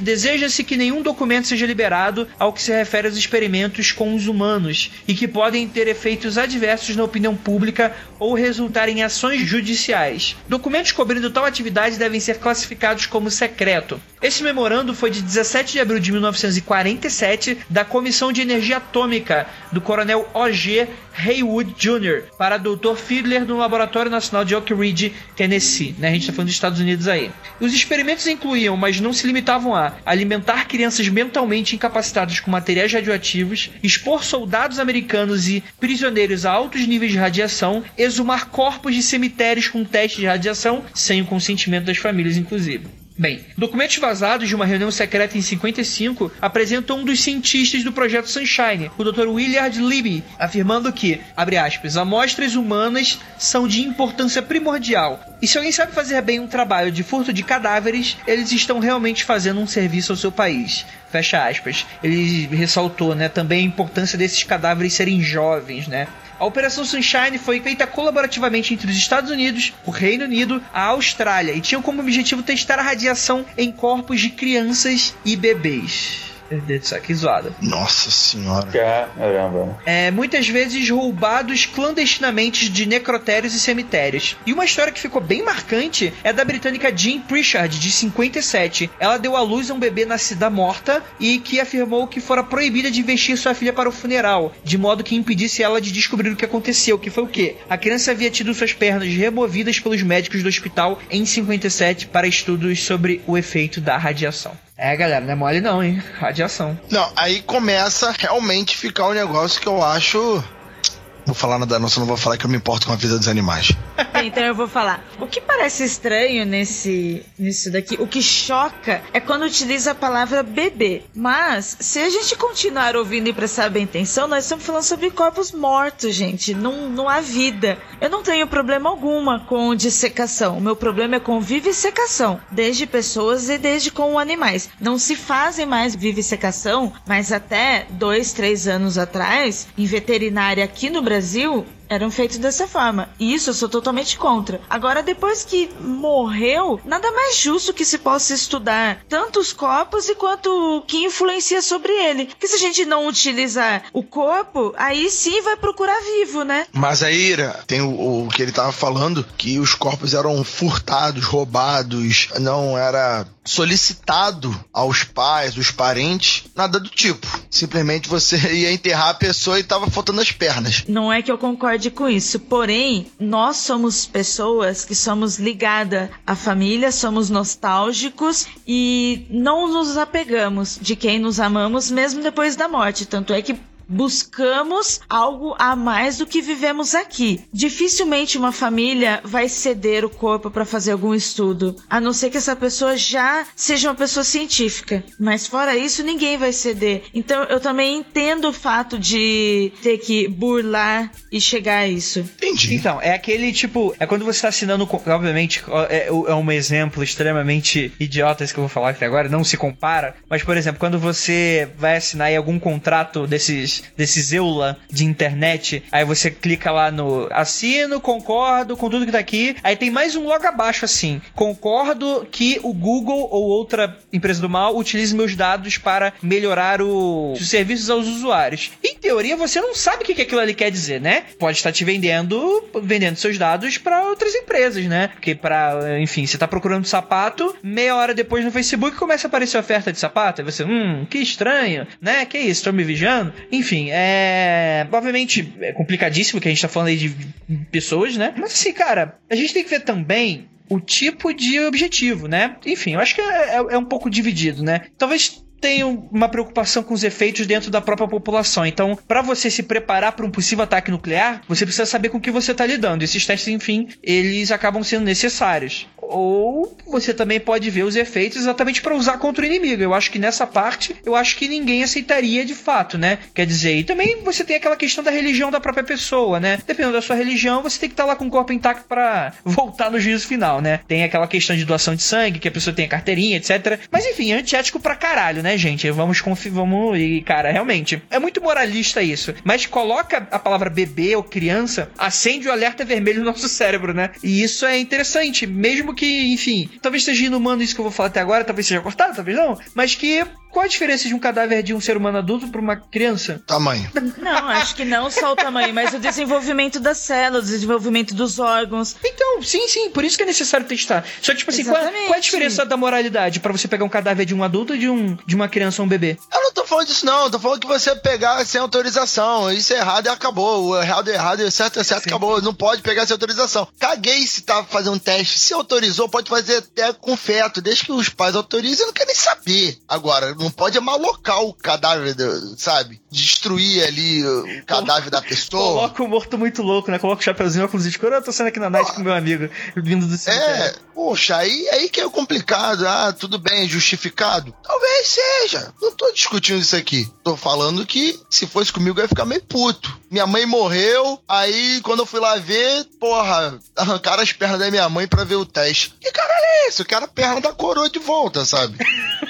Deseja-se que nenhum documento seja liberado ao que se refere aos experimentos com os humanos e que podem ter efeitos adversos na opinião pública ou resultar em ações judiciais. Documentos cobrindo tal atividade devem ser classificados como secreto. Esse memorando foi de 17 de abril de 1947 da Comissão de Energia Atômica do coronel O.G. Haywood Jr. para Dr. Fiedler no Laboratório Nacional de Oak Ridge, Tennessee. Né? A gente está falando dos Estados Unidos aí. Os experimentos incluíam, mas não se limitavam a alimentar crianças mentalmente incapacitadas com materiais radioativos, expor soldados americanos e prisioneiros a altos níveis de radiação, exumar corpos de cemitérios com testes de radiação, sem o consentimento das famílias, inclusive. Bem, documentos vazados de uma reunião secreta em 55 apresentam um dos cientistas do projeto Sunshine, o Dr. Willard Libby, afirmando que, abre aspas, amostras humanas são de importância primordial. E se alguém sabe fazer bem um trabalho de furto de cadáveres, eles estão realmente fazendo um serviço ao seu país. Fecha aspas. Ele ressaltou, né, também a importância desses cadáveres serem jovens, né? A Operação Sunshine foi feita colaborativamente entre os Estados Unidos, o Reino Unido, a Austrália e tinha como objetivo testar a radiação em corpos de crianças e bebês. Céu, que zoada. Nossa senhora. Caramba. É, muitas vezes roubados clandestinamente de necrotérios e cemitérios. E uma história que ficou bem marcante é da britânica Jean Pritchard, de 57. Ela deu à luz a um bebê nascida morta e que afirmou que fora proibida de vestir sua filha para o funeral, de modo que impedisse ela de descobrir o que aconteceu, que foi o quê? A criança havia tido suas pernas removidas pelos médicos do hospital em 57 para estudos sobre o efeito da radiação. É, galera, não é mole não, hein? Radiação. Não, aí começa realmente ficar um negócio que eu acho. Vou falar nada não, vou falar que eu me importo com a vida dos animais. Então eu vou falar. O que parece estranho nesse nisso daqui, o que choca é quando utiliza a palavra bebê. Mas, se a gente continuar ouvindo e prestar bem atenção, nós estamos falando sobre corpos mortos, gente. Não, não há vida. Eu não tenho problema alguma com dissecação. O meu problema é com vivissecação, desde pessoas e desde com animais. Não se fazem mais vivissecação, mas até dois, três anos atrás, em veterinária aqui no Brasil, Brasil eram feitos dessa forma. E isso eu sou totalmente contra. Agora, depois que morreu, nada mais justo que se possa estudar tanto os corpos e quanto o que influencia sobre ele. Porque se a gente não utilizar o corpo, aí sim vai procurar vivo, né? Mas aí, Ira, tem o, o que ele tava falando, que os corpos eram furtados, roubados, não era solicitado aos pais, os parentes, nada do tipo. Simplesmente você ia enterrar a pessoa e tava faltando as pernas. Não é que eu concorde com isso, porém, nós somos pessoas que somos ligadas à família, somos nostálgicos e não nos apegamos de quem nos amamos mesmo depois da morte. Tanto é que buscamos algo a mais do que vivemos aqui. Dificilmente uma família vai ceder o corpo para fazer algum estudo, a não ser que essa pessoa já seja uma pessoa científica. Mas fora isso, ninguém vai ceder. Então eu também entendo o fato de ter que burlar e chegar a isso. Entendi. Então, é aquele tipo. É quando você tá assinando. Obviamente, é, é um exemplo extremamente idiota esse que eu vou falar aqui agora, não se compara. Mas, por exemplo, quando você vai assinar aí algum contrato desses, desses EULA de internet, aí você clica lá no assino, concordo com tudo que tá aqui. Aí tem mais um logo abaixo assim: concordo que o Google ou outra empresa do mal utilize meus dados para melhorar o- os serviços aos usuários. Em teoria, você não sabe o que que aquilo ali quer dizer, né? Pode estar te vendendo, vendendo seus dados para outras empresas, né? Porque para, enfim, você tá procurando sapato, meia hora depois no Facebook começa a aparecer oferta de sapato, aí você, hum, que estranho, né? Que isso, estão me vigiando? Enfim, é, obviamente é complicadíssimo que a gente tá falando aí de pessoas, né? Mas assim, cara, a gente tem que ver também o tipo de objetivo, né? Enfim, eu acho que é, é- é um pouco dividido, né? Talvez tenha uma preocupação com os efeitos dentro da própria população. Então, para você se preparar para um possível ataque nuclear, você precisa saber com o que você está lidando. Esses testes, enfim, eles acabam sendo necessários. Ou você também pode ver os efeitos exatamente para usar contra o inimigo. Eu acho que nessa parte, eu acho que ninguém aceitaria de fato, né? Quer dizer, e também você tem aquela questão da religião da própria pessoa, né? Dependendo da sua religião, você tem que estar lá com o corpo intacto para voltar no juízo final, né? Tem aquela questão de doação de sangue, que a pessoa tem a carteirinha, etc. Mas enfim, é antiético pra caralho, né, gente? Vamos confiar, vamos e cara, realmente é muito moralista isso. Mas coloca a palavra bebê ou criança, acende o alerta vermelho no nosso cérebro, né? E isso é interessante, mesmo que, enfim, talvez esteja inumano isso que eu vou falar até agora, talvez seja cortado, talvez não, mas que qual a diferença de um cadáver de um ser humano adulto pra uma criança? Tamanho. Não, acho que não só o tamanho, mas o desenvolvimento das células, o desenvolvimento dos órgãos. Então, sim, sim, por isso que é necessário testar. Só que, tipo assim, qual, Exatamente. qual é a diferença da moralidade pra você pegar um cadáver de um adulto e de, um, de uma criança ou um bebê? Eu não tô falando disso, não. Eu tô falando que você pegar sem autorização. Isso é errado e acabou. O errado é errado, o certo é certo, Sim. acabou. Não pode pegar sem autorização. Caguei se tá fazendo um teste. Se autorizou, pode fazer até com feto. Desde que os pais autorizem, eu não quero nem saber. Agora, não pode malocar o cadáver, sabe? Destruir ali o cadáver da pessoa. Coloca o morto muito louco, né? Coloca o chapeuzinho, óculos escuros. Eu tô saindo aqui na night com meu amigo, vindo do cemitério. É, poxa, aí, aí que é complicado. Ah, tudo bem, justificado? Talvez seja. Não tô discutindo isso aqui. Tô falando que se fosse comigo eu ia ficar meio puto. Minha mãe morreu, aí quando eu fui lá ver, porra, arrancaram as pernas da minha mãe pra ver o teste. Que caralho é esse? Eu quero a perna da coroa de volta, sabe?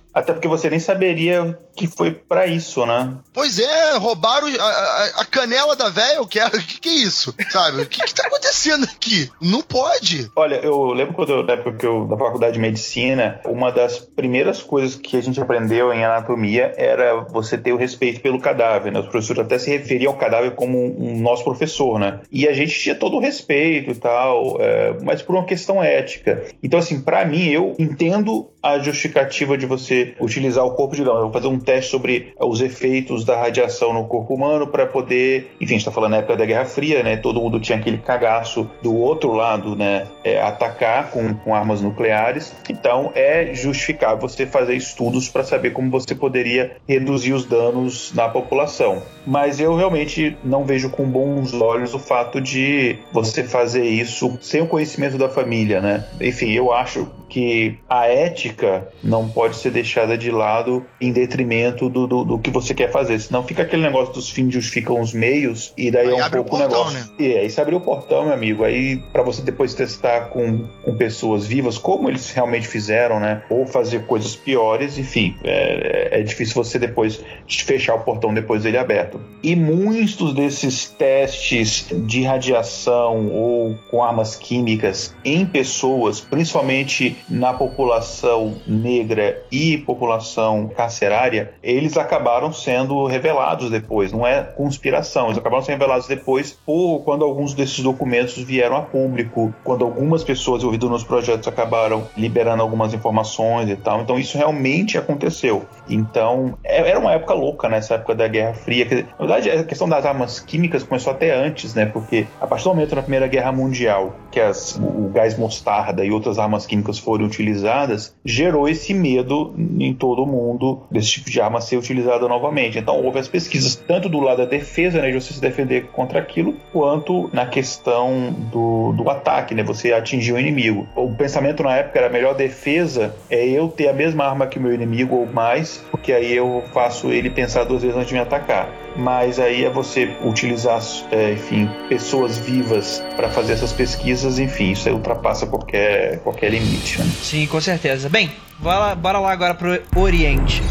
Até porque você nem saberia que foi pra isso, né? Pois é, roubaram a, a- a canela da velha, eu quero. O que, que é isso? Sabe? O que, que tá acontecendo aqui? Não pode. Olha, eu lembro quando eu, na época que eu, na faculdade de medicina, uma das primeiras coisas que a gente aprendeu em anatomia era você ter o respeito pelo cadáver, né? Os professores até se referiam ao cadáver como um, um nosso professor, né? E a gente tinha todo o respeito e tal, é, mas por uma questão ética. Então, assim, pra mim, eu entendo a justificativa de você utilizar o corpo de, não, eu vou fazer um teste sobre os efeitos da radiação no corpo humano para poder, enfim, a gente tá falando na época da Guerra Fria, né? Todo mundo tinha aquele cagaço do outro lado, né? É, atacar com, com armas nucleares. Então é justificar você fazer estudos para saber como você poderia reduzir os danos na população. Mas eu realmente não vejo com bons olhos o fato de você fazer isso sem o conhecimento da família, né? Enfim, eu acho que a ética não pode ser deixada de lado em detrimento do, do, do, que você quer fazer. Senão fica aquele negócio dos fins justificam os meios e daí Aí é um pouco o portão, negócio. né? E aí você abriu o portão, meu amigo. Aí para você depois testar com, com pessoas vivas, como eles realmente fizeram, né? Ou fazer coisas piores, enfim, é, é difícil você depois fechar o portão depois dele aberto. E muitos desses testes de radiação ou com armas químicas em pessoas, principalmente na população negra e população carcerária, eles acabaram sendo revelados depois. Não é conspiração, eles acabaram sendo revelados depois por quando alguns desses documentos vieram a público, quando algumas pessoas envolvidas nos projetos acabaram liberando algumas informações e tal. Então isso realmente aconteceu. Então é- era uma época louca nessa época da Guerra Fria. Dizer, Na verdade, a questão das armas químicas começou até antes, né? Porque a partir do momento na Primeira Guerra Mundial que as, o gás mostarda e outras armas químicas foram utilizadas, gerou esse medo em todo o mundo desse tipo de arma ser utilizada novamente. Então houve as pesquisas tanto do lado da defesa, né, de você se defender contra aquilo, quanto na questão do, do ataque, né, você atingir o inimigo. O pensamento na época era a melhor defesa é eu ter a mesma arma que o meu inimigo ou mais, porque aí eu faço ele pensar duas vezes antes de me atacar. Mas aí é você utilizar, é, enfim, pessoas vivas para fazer essas pesquisas, enfim, isso aí ultrapassa qualquer, qualquer limite. né? Sim, com certeza. Bem, bora lá, bora lá agora pro Oriente.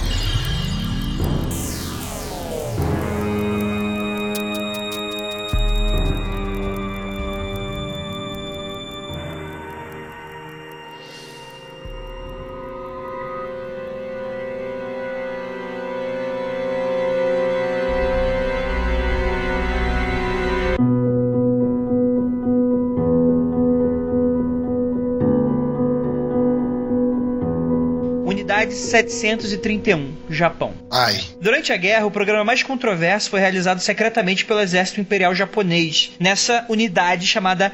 Unidade 731, Japão. Ai. Durante a guerra, o programa mais controverso foi realizado secretamente pelo exército imperial japonês, nessa unidade chamada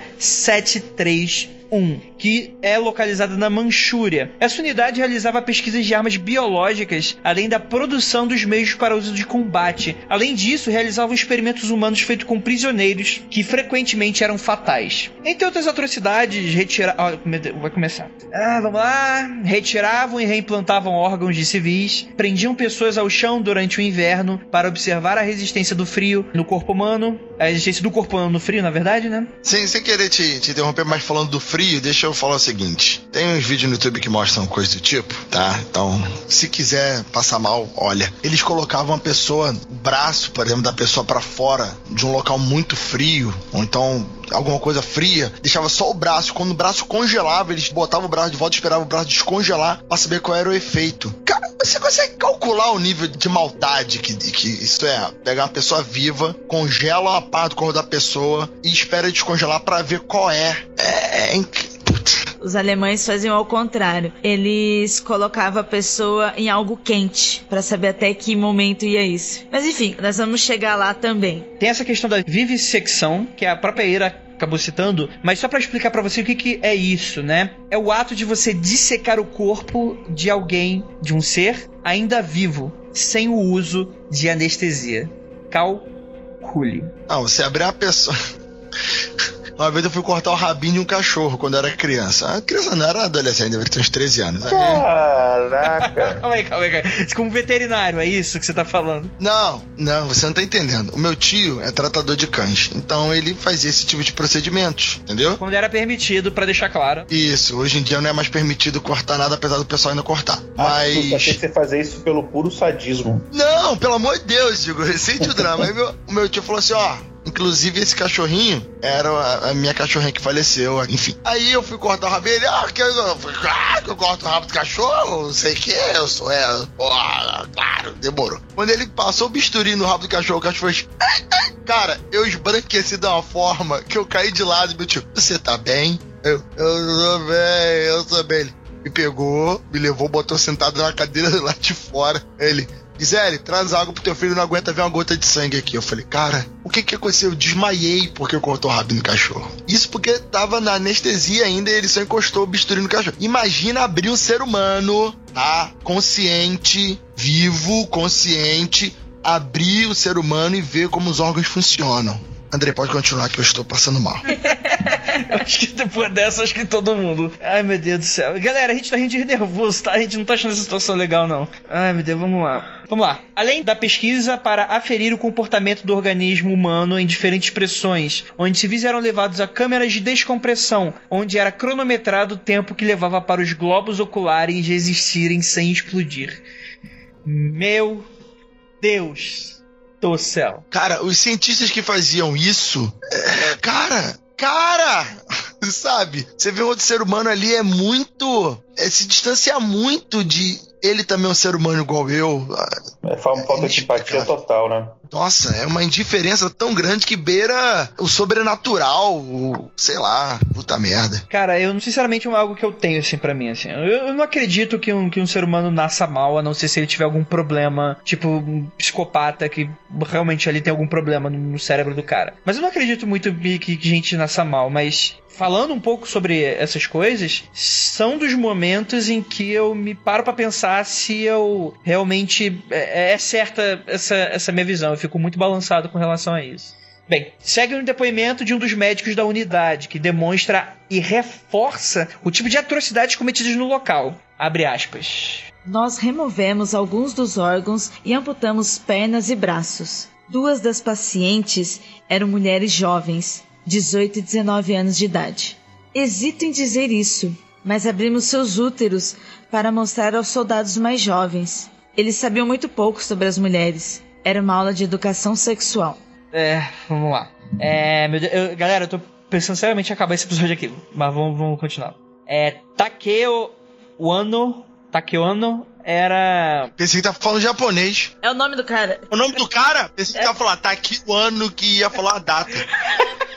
731, que é localizada na Manchúria. Essa unidade realizava pesquisas de armas biológicas, além da produção dos meios para uso de combate. Além disso, realizavam experimentos humanos feitos com prisioneiros, que frequentemente eram fatais. Entre outras atrocidades, retira... ó, meu Deus, vai começar. Ah, vamos lá. Retiravam e reimplantavam órgãos de civis, prendiam pessoas ao chão durante o inverno para observar a resistência do frio no corpo humano, a resistência do corpo humano no frio, na verdade, né? Sem, sem querer te, te interromper, mas falando do frio, deixa eu falar o seguinte. Tem uns vídeos no YouTube que mostram coisa do tipo, tá? Então, se quiser passar mal, olha. Eles colocavam a pessoa, o braço, por exemplo, da pessoa pra fora de um local muito frio, ou então alguma coisa fria, deixava só o braço. Quando o braço congelava, eles botavam o braço de volta e esperavam o braço descongelar pra saber qual era o efeito. Cara, você consegue calcular o nível de maldade que, que isso é? Pegar uma pessoa viva, congela a parte do corpo da pessoa e espera descongelar pra ver qual é. É, é Putz. Os alemães faziam ao contrário. Eles colocavam a pessoa em algo quente pra saber até que momento ia isso. Mas enfim, nós vamos chegar lá também. Tem essa questão da vivissecção, que a própria Ira acabou citando, mas só pra explicar pra você o que, que é isso, né? É o ato de você dissecar o corpo de alguém, de um ser ainda vivo, sem o uso de anestesia. Calcule. Não, você abrir a pessoa. Uma vez eu fui cortar o rabinho de um cachorro quando eu era criança. A criança não era adolescente, deveria ter uns 13 anos. Aí- Caraca! Calma aí, calma aí, calma aí. Como veterinário, é isso que você tá falando? Não, não, você não tá entendendo. O meu tio é tratador de cães, então ele fazia esse tipo de procedimentos, entendeu? Quando era permitido, pra deixar claro. Isso, hoje em dia não é mais permitido cortar nada, apesar do pessoal ainda cortar. Ah, Sussa, achei que Mas. você fazer isso pelo puro sadismo. Não, pelo amor de Deus, digo, recente o drama. Aí meu, o meu tio falou assim: ó. Inclusive, esse cachorrinho era a, minha cachorrinha que faleceu, enfim. Aí eu fui cortar o rabo dele, ah, que eu, ah, eu corto o rabo do cachorro, não sei o que, eu sou ela. Pô, claro, demorou. Quando ele passou o bisturi no rabo do cachorro, o cachorro fez. Cara, eu esbranqueci de uma forma que eu caí de lado e meu tio, você tá bem? Eu, eu tô bem, eu tô bem. Ele, me pegou, me levou, botou sentado na cadeira lá de fora. Ele, Gisele, traz água pro teu filho, não aguenta ver uma gota de sangue aqui. Eu falei, cara, o que que aconteceu? Eu desmaiei porque eu cortou o rabo no cachorro. Isso porque tava na anestesia ainda e ele só encostou o bisturi no cachorro. Imagina abrir um ser humano, tá? Consciente, vivo, consciente, abrir o ser humano e ver como os órgãos funcionam. André, pode continuar que eu estou passando mal. acho que depois dessa, acho que todo mundo. Ai, meu Deus do céu. Galera, a gente tá rindo de nervoso, tá? A gente não tá achando essa situação legal, não. Ai, meu Deus, vamos lá. Vamos lá. Além da pesquisa para aferir o comportamento do organismo humano em diferentes pressões, onde civis eram levados a câmeras de descompressão, onde era cronometrado o tempo que levava para os globos oculares existirem sem explodir. Meu Deus do céu. Cara, os cientistas que faziam isso, é, cara, cara, sabe? Você vê outro ser humano ali é muito, é, se distancia muito de ele também é um ser humano igual eu. É, falta falta de empatia total, né? Nossa, é uma indiferença tão grande que beira o sobrenatural, o, sei lá, puta merda. Cara, eu sinceramente é algo que eu tenho assim pra mim, assim. Eu, eu não acredito que um, que um ser humano nasça mal, a não ser se ele tiver algum problema, tipo um psicopata que realmente ali tem algum problema no, no cérebro do cara. Mas eu não acredito muito que, que gente nasça mal, mas falando um pouco sobre essas coisas, são dos momentos em que eu me paro para pensar se eu realmente é, é certa essa, essa minha visão. Eu fico muito balançado com relação a isso. Bem, segue um depoimento de um dos médicos da unidade, que demonstra e reforça o tipo de atrocidades cometidas no local. Abre aspas. Nós removemos alguns dos órgãos e amputamos pernas e braços. Duas das pacientes eram mulheres jovens, 18 e 19 anos de idade. Hesito em dizer isso, mas abrimos seus úteros para mostrar aos soldados mais jovens. Eles sabiam muito pouco sobre as mulheres. Era uma aula de educação sexual. É, vamos lá. É, meu Deus, eu- galera, eu tô pensando seriamente em acabar esse episódio aqui, mas vamos, vamos continuar. É, Takeo Wano, Takeo Wano era Pensei que tá falando japonês. É o nome do cara. O nome do cara? Pensei que tava falando, tá aqui o ano que ia falar a data.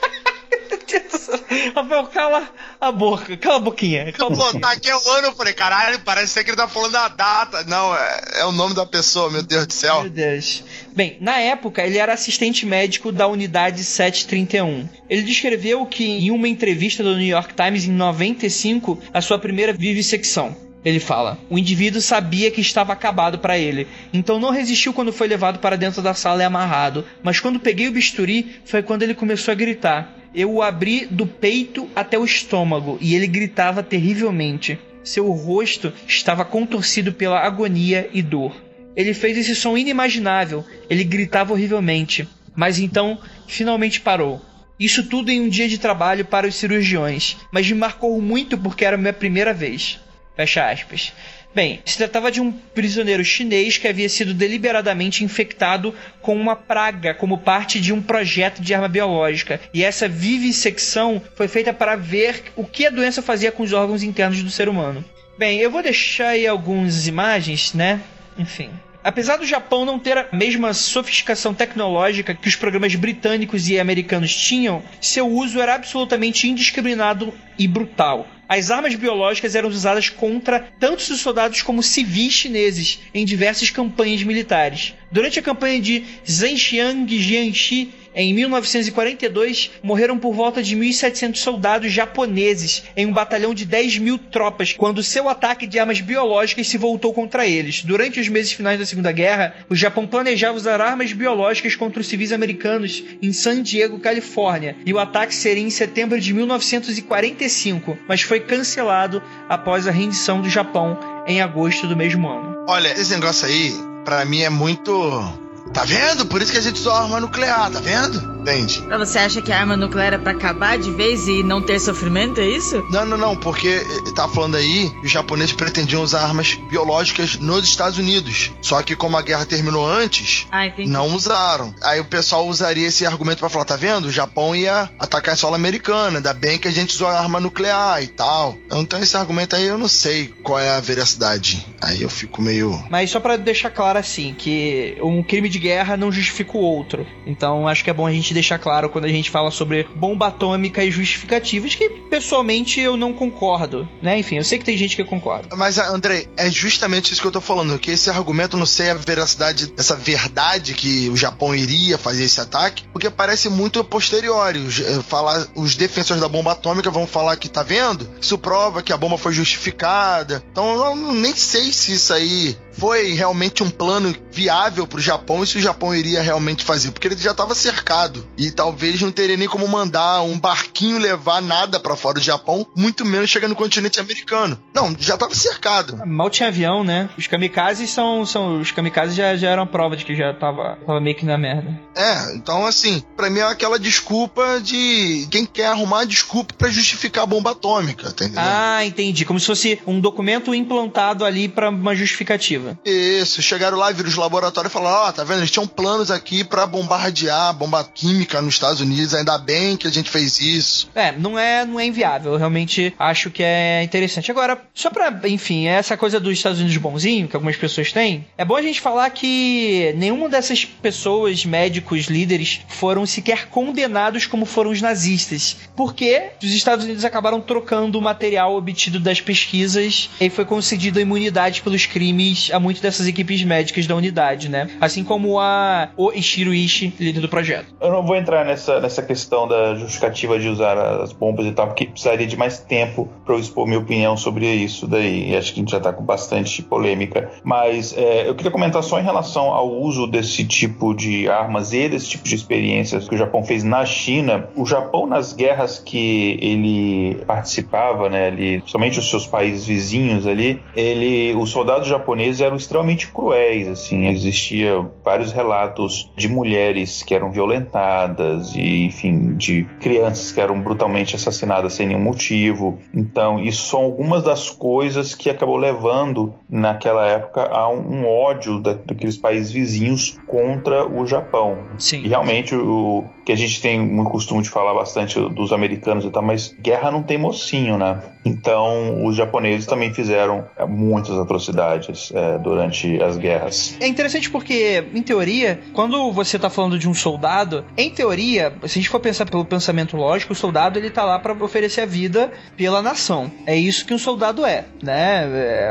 Rafael, cala a boca, cala a boquinha. Cala a Pô, boquinha. tá aqui o ano, eu falei, caralho, parece ser que ele tá falando a data. Não, é, é o nome da pessoa, meu Deus do céu. Meu Deus. Bem, na época ele era assistente médico da unidade 731. Ele descreveu que em uma entrevista do New York Times em 95, a sua primeira vivissecção. Ele fala: "O indivíduo sabia que estava acabado para ele, então não resistiu quando foi levado para dentro da sala e amarrado, mas quando peguei o bisturi, foi quando ele começou a gritar. Eu o abri do peito até o estômago e ele gritava terrivelmente. Seu rosto estava contorcido pela agonia e dor. Ele fez esse som inimaginável. Ele gritava horrivelmente. Mas então, finalmente parou. Isso tudo em um dia de trabalho para os cirurgiões, mas me marcou muito porque era a minha primeira vez. Fecha aspas. Bem, se tratava de um prisioneiro chinês que havia sido deliberadamente infectado com uma praga como parte de um projeto de arma biológica. E essa vivissecção foi feita para ver o que a doença fazia com os órgãos internos do ser humano. Bem, eu vou deixar aí algumas imagens, né? Enfim. Apesar do Japão não ter a mesma sofisticação tecnológica que os programas britânicos e americanos tinham, seu uso era absolutamente indiscriminado e brutal. As armas biológicas eram usadas contra tanto os soldados como civis chineses em diversas campanhas militares. Durante a campanha de Zhenjiang Jiangxi, em 1942, morreram por volta de 1.700 soldados japoneses em um batalhão de 10 mil tropas, quando seu ataque de armas biológicas se voltou contra eles. Durante os meses finais da Segunda Guerra, o Japão planejava usar armas biológicas contra os civis americanos em San Diego, Califórnia, e o ataque seria em setembro de 1945, mas foi cancelado após a rendição do Japão em agosto do mesmo ano. Olha, esse negócio aí, pra mim é muito. Tá vendo? Por isso que a gente usa arma nuclear, tá vendo? Entende? Mas você acha que a arma nuclear é pra acabar de vez e não ter sofrimento, é isso? Não, não, não, porque eh, tá falando aí que os japoneses pretendiam usar armas biológicas nos Estados Unidos. Só que como a guerra terminou antes, Ah, não usaram. Aí o pessoal usaria esse argumento pra falar, tá vendo? O Japão ia atacar a sola americana, ainda bem que a gente usou arma nuclear e tal. Então esse argumento aí eu não sei qual é a veracidade. Aí eu fico meio... Mas só pra deixar claro assim, que um crime de guerra não justifica o outro. Então acho que é bom a gente deixar claro quando a gente fala sobre bomba atômica e justificativas, que pessoalmente eu não concordo, né? Enfim, eu sei que tem gente que concorda. Mas, Andrei, é justamente isso que eu tô falando, que esse argumento não sei a veracidade dessa verdade que o Japão iria fazer esse ataque, porque parece muito posterior. Os, eh, falar, os defensores da bomba atômica vão falar que tá vendo? Isso prova que a bomba foi justificada. Então eu nem sei se isso aí foi realmente um plano viável para o Japão e se o Japão iria realmente fazer, porque ele já estava cercado e talvez não teria nem como mandar um barquinho levar nada para fora do Japão, muito menos chegar no continente americano. Não, já estava cercado. Mal tinha avião, né? Os kamikazes são, são os kamikazes já, já eram prova de que já tava, tava meio que na merda. É, então assim, para mim é aquela desculpa de quem quer arrumar desculpa para justificar a bomba atômica, tá entendendo? Ah, entendi, como se fosse um documento implantado ali para uma justificativa. Isso, chegaram lá, viram os laboratórios e falaram: Ó, oh, tá vendo? Eles tinham planos aqui para bombardear bomba química nos Estados Unidos, ainda bem que a gente fez isso. É, não é, não é inviável. Eu realmente acho que é interessante. Agora, só pra, enfim, essa coisa dos Estados Unidos bonzinho, que algumas pessoas têm, é bom a gente falar que nenhuma dessas pessoas, médicos, líderes, foram sequer condenados como foram os nazistas. Porque os Estados Unidos acabaram trocando o material obtido das pesquisas e foi concedida imunidade pelos crimes a muito dessas equipes médicas da unidade, né? Assim como a o Ishiro Ishii, líder do projeto. Eu não vou entrar nessa, nessa questão da justificativa de usar as bombas e tal, porque precisaria de mais tempo para eu expor minha opinião sobre isso daí. Acho que a gente já tá com bastante polêmica. Mas é, eu queria comentar só em relação ao uso desse tipo de armas e desse tipo de experiências que o Japão fez na China. O Japão, nas guerras que ele participava, né, ali, somente os seus países vizinhos ali, ele, os soldados japoneses eram extremamente cruéis, assim, existia vários relatos de mulheres que eram violentadas e, enfim, de crianças que eram brutalmente assassinadas sem nenhum motivo. Então, isso são algumas das coisas que acabou levando naquela época a um ódio da, daqueles países vizinhos contra o Japão. Sim. E realmente o que a gente tem muito costume de falar bastante dos americanos e tal, mas guerra não tem mocinho, né? Então, os japoneses também fizeram muitas atrocidades é, durante as guerras. É interessante porque, em teoria, quando você está falando de um soldado, em teoria, se a gente for pensar pelo pensamento lógico, o soldado ele tá lá para oferecer a vida pela nação. É isso que um soldado é, né?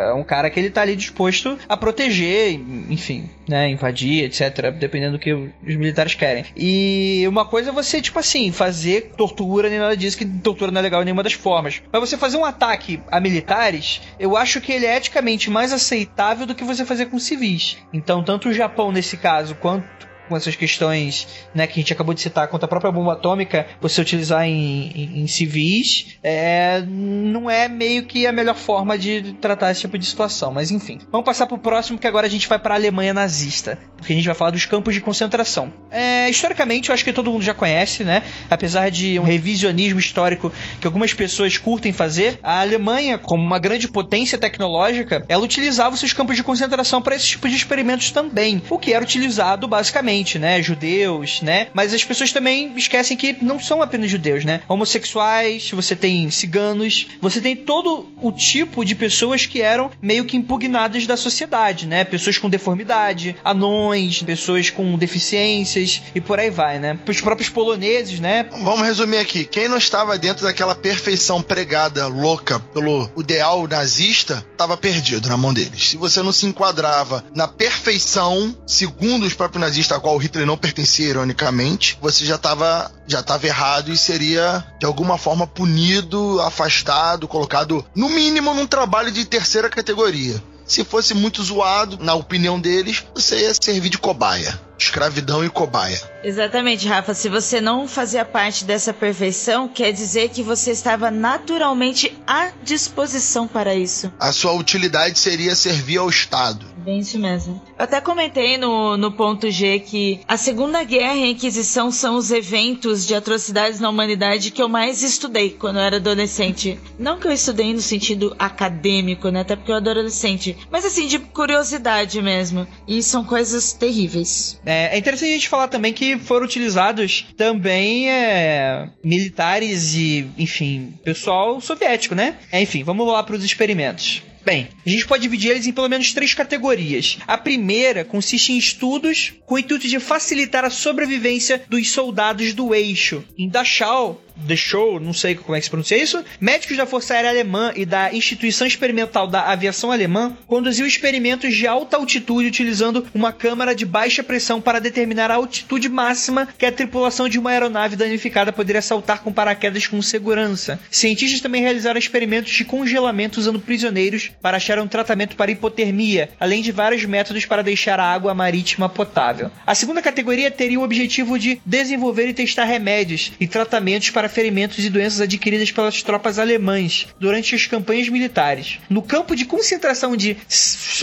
É um cara que ele tá ali disposto a proteger, enfim, né, invadir, etc, dependendo do que os militares querem. E uma coisa é você, tipo assim, fazer tortura nem nada disso, que tortura não é legal em nenhuma das formas. Mas você fazer um ataque a militares, eu acho que ele é eticamente mais aceitável do que você fazer com civis. Então, tanto o Japão nesse caso, quanto com essas questões né, que a gente acabou de citar quanto a própria bomba atômica, você utilizar em, em, em civis, é, não é meio que a melhor forma de tratar esse tipo de situação. Mas enfim, vamos passar pro próximo, que agora a gente vai para a Alemanha nazista, porque a gente vai falar dos campos de concentração. É, historicamente, eu acho que todo mundo já conhece, né? Apesar de um revisionismo histórico que algumas pessoas curtem fazer, a Alemanha, como uma grande potência tecnológica, ela utilizava os seus campos de concentração para esse tipo de experimentos também, o que era utilizado basicamente né? Judeus, né? Mas as pessoas também esquecem que não são apenas judeus, né? Homossexuais, você tem ciganos, você tem todo o tipo de pessoas que eram meio que impugnadas da sociedade, né? Pessoas com deformidade, anões, pessoas com deficiências e por aí vai, né? Os próprios poloneses, né? Vamos resumir aqui. Quem não estava dentro daquela perfeição pregada louca pelo ideal nazista, estava perdido na mão deles. Se você não se enquadrava na perfeição, segundo os próprios nazistas, qual Hitler não pertencia, ironicamente, você já estava já tava errado e seria, de alguma forma, punido, afastado, colocado, no mínimo, num trabalho de terceira categoria. Se fosse muito zoado, na opinião deles, você ia servir de cobaia. Escravidão e cobaia. Exatamente, Rafa. Se você não fazia parte dessa perfeição, quer dizer que você estava naturalmente à disposição para isso. A sua utilidade seria servir ao Estado. Bem isso mesmo. Eu até comentei no, no ponto G que a Segunda Guerra e a Inquisição são os eventos de atrocidades na humanidade que eu mais estudei quando eu era adolescente. Não que eu estudei no sentido acadêmico, né? Até porque eu era adolescente. Mas assim, de curiosidade mesmo. E são coisas terríveis. É, é interessante a gente falar também que foram utilizados também é, militares e, enfim, pessoal soviético, né? É, enfim, vamos lá para os experimentos. Bem, a gente pode dividir eles em pelo menos três categorias. A primeira consiste em estudos com o intuito de facilitar a sobrevivência dos soldados do eixo. Em Dachau, The Show, não sei como é que se pronuncia isso, médicos da Força Aérea Alemã e da Instituição Experimental da Aviação Alemã conduziu experimentos de alta altitude utilizando uma câmara de baixa pressão para determinar a altitude máxima que a tripulação de uma aeronave danificada poderia saltar com paraquedas com segurança. Cientistas também realizaram experimentos de congelamento usando prisioneiros para achar um tratamento para hipotermia, além de vários métodos para deixar a água marítima potável. A segunda categoria teria o objetivo de desenvolver e testar remédios e tratamentos para ferimentos e doenças adquiridas pelas tropas alemãs durante as campanhas militares. No campo de concentração de.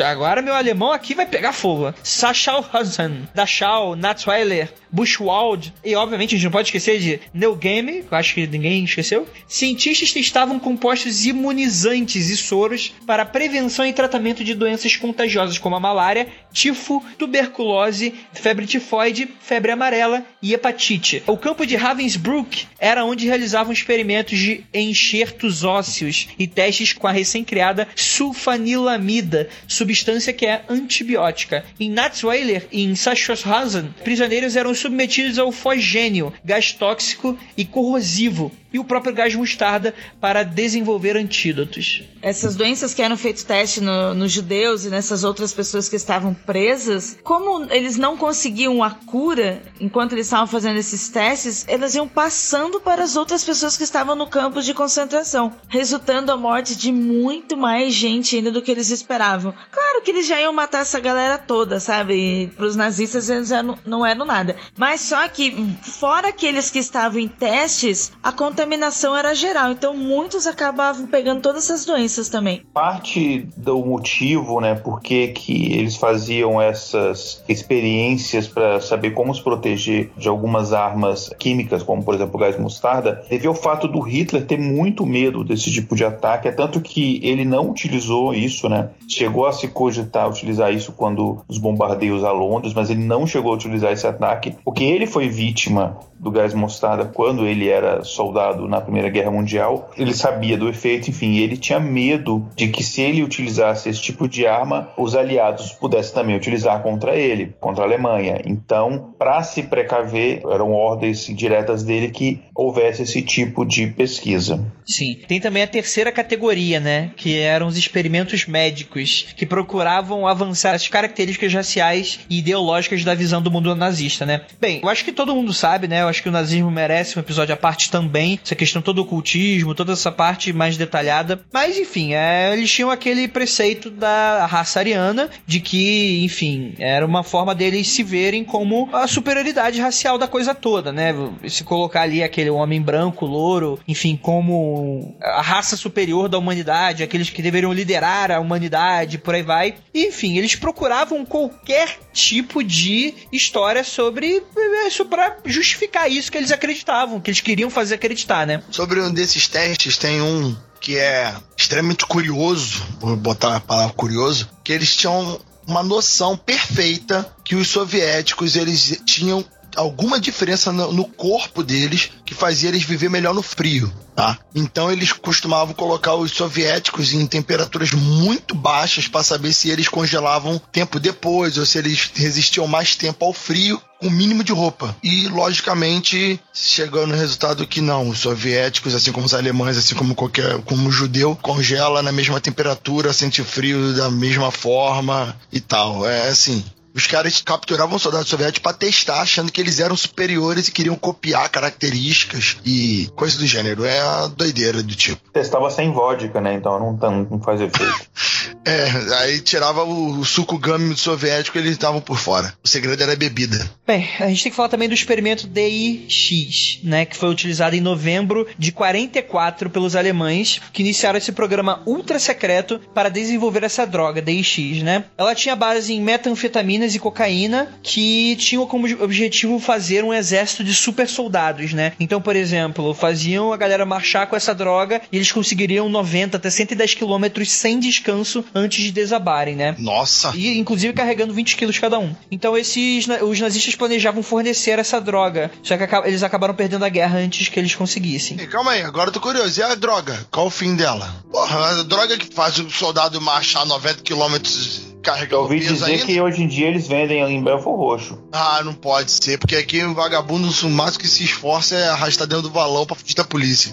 Agora meu alemão aqui vai pegar fogo. Sachauhausen, Dachau, Natzweiler, Buchwald e, obviamente, a gente não pode esquecer de Neugame, que eu acho que ninguém esqueceu. Cientistas testavam compostos imunizantes e soros para prevenção e tratamento de doenças contagiosas como a malária, tifo, tuberculose, febre tifoide, febre amarela e hepatite. O campo de Ravensbrück era onde realizavam experimentos de enxertos ósseos e testes com a recém-criada sulfanilamida, substância que é antibiótica. Em Natzweiler e em Sachsenhausen, prisioneiros eram submetidos ao fogênio, gás tóxico e corrosivo, e o próprio gás mostarda para desenvolver antídotos. Essas doenças que eram feitos teste no, nos judeus e nessas outras pessoas que estavam presas, como eles não conseguiam a cura enquanto eles estavam fazendo esses testes, elas iam passando para as outras pessoas que estavam no campo de concentração, resultando a morte de muito mais gente ainda do que eles esperavam. Claro que eles já iam matar essa galera toda, sabe? Para os nazistas eles não eram nada. Mas só que, fora aqueles que estavam em testes, a contaminação era geral. Então muitos acabavam pegando todas essas doenças também. Parte do motivo, né, por que eles faziam essas experiências para saber como se proteger de algumas armas químicas, como por exemplo o gás mostarda, teve o fato do Hitler ter muito medo desse tipo de ataque, é tanto que ele não utilizou isso, né? Chegou a se cogitar utilizar isso quando os bombardeios a Londres, mas ele não chegou a utilizar esse ataque porque ele foi vítima do gás mostarda quando ele era soldado na Primeira Guerra Mundial. Ele sabia do efeito, enfim, ele tinha medo de que se ele utilizasse esse tipo de arma, os aliados pudessem também utilizar contra ele, contra a Alemanha. Então, para se precaver, eram ordens diretas dele que houvesse esse tipo de pesquisa. Sim. Tem também a terceira categoria, né? Que eram os experimentos médicos, que procuravam avançar as características raciais e ideológicas da visão do mundo nazista, né? Bem, eu acho que todo mundo sabe, né? Acho que o nazismo merece um episódio à parte também. Essa questão todo o ocultismo, toda essa parte mais detalhada. Mas, enfim, é, eles tinham aquele preceito da raça ariana de que, enfim, era uma forma deles se verem como a superioridade racial da coisa toda, né? Se colocar ali aquele homem branco, louro, enfim, como a raça superior da humanidade, aqueles que deveriam liderar a humanidade, por aí vai. E, enfim, eles procuravam qualquer tipo de história sobre isso para justificar isso que eles acreditavam, que eles queriam fazer acreditar, né? Sobre um desses testes tem um que é extremamente curioso, vou botar a palavra curioso, que eles tinham uma noção perfeita que os soviéticos eles tinham alguma diferença no, corpo deles que fazia eles viver melhor no frio, tá? Então eles costumavam colocar os soviéticos em temperaturas muito baixas para saber se eles congelavam tempo depois ou se eles resistiam mais tempo ao frio com o mínimo de roupa. E, logicamente, chegou no resultado que não, os soviéticos, assim como os alemães, assim como qualquer como o judeu, congela na mesma temperatura, sente frio da mesma forma e tal. É assim, os caras capturavam soldados soviéticos para testar, achando que eles eram superiores e queriam copiar características e coisas do gênero. É a doideira do tipo. Testava sem vodka, né? Então não, não faz efeito. é, aí tirava o, o suco gâmico soviético e eles estavam por fora. O segredo era a bebida. Bem, a gente tem que falar também do experimento DIX, né? Que foi utilizado em novembro de 44 pelos alemães, que iniciaram esse programa ultra secreto para desenvolver essa droga, DIX, né? Ela tinha base em metanfetamina e cocaína que tinham como objetivo fazer um exército de super soldados, né? Então, por exemplo, faziam a galera marchar com essa droga e eles conseguiriam 90 até 110 quilômetros sem descanso antes de desabarem, né? Nossa. E inclusive carregando 20 quilos cada um. Então esses os nazistas planejavam fornecer essa droga. Só que eles acabaram perdendo a guerra antes que eles conseguissem. E calma aí, agora eu tô curioso. E a droga? Qual o fim dela? Porra, a droga que faz o soldado marchar 90 quilômetros eu ouvi dizer ainda? que hoje em dia eles vendem em Belfor Roxo. Ah, não pode ser, porque aqui o vagabundo, o máximo que se esforça é arrastar dentro do valão pra fugir da polícia.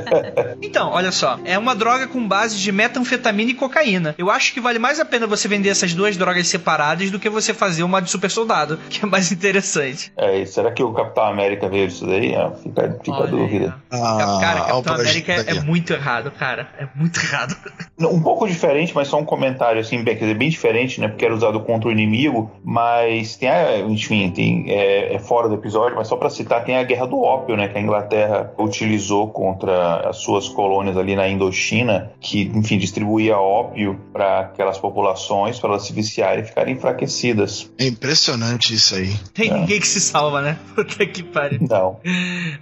então, olha só, é uma droga com base de metanfetamina e cocaína. Eu acho que vale mais a pena você vender essas duas drogas separadas do que você fazer uma de super soldado, que é mais interessante. É, será que o Capitão América veio disso daí? É, fica, fica a dúvida. Ah, cara, Capitão América é, é muito errado, cara. É muito errado. Um pouco diferente, mas só um comentário assim, bem, quer dizer, bem diferente diferente, né? Porque era usado contra o inimigo, mas tem, a, enfim, tem, é, é, fora do episódio, mas só para citar, tem a Guerra do Ópio, né? Que a Inglaterra utilizou contra as suas colônias ali na Indochina, que, enfim, distribuía ópio para aquelas populações, para elas se viciarem e ficarem enfraquecidas. É impressionante isso aí. Tem é. ninguém que se salva, né? Puta que pariu. Não.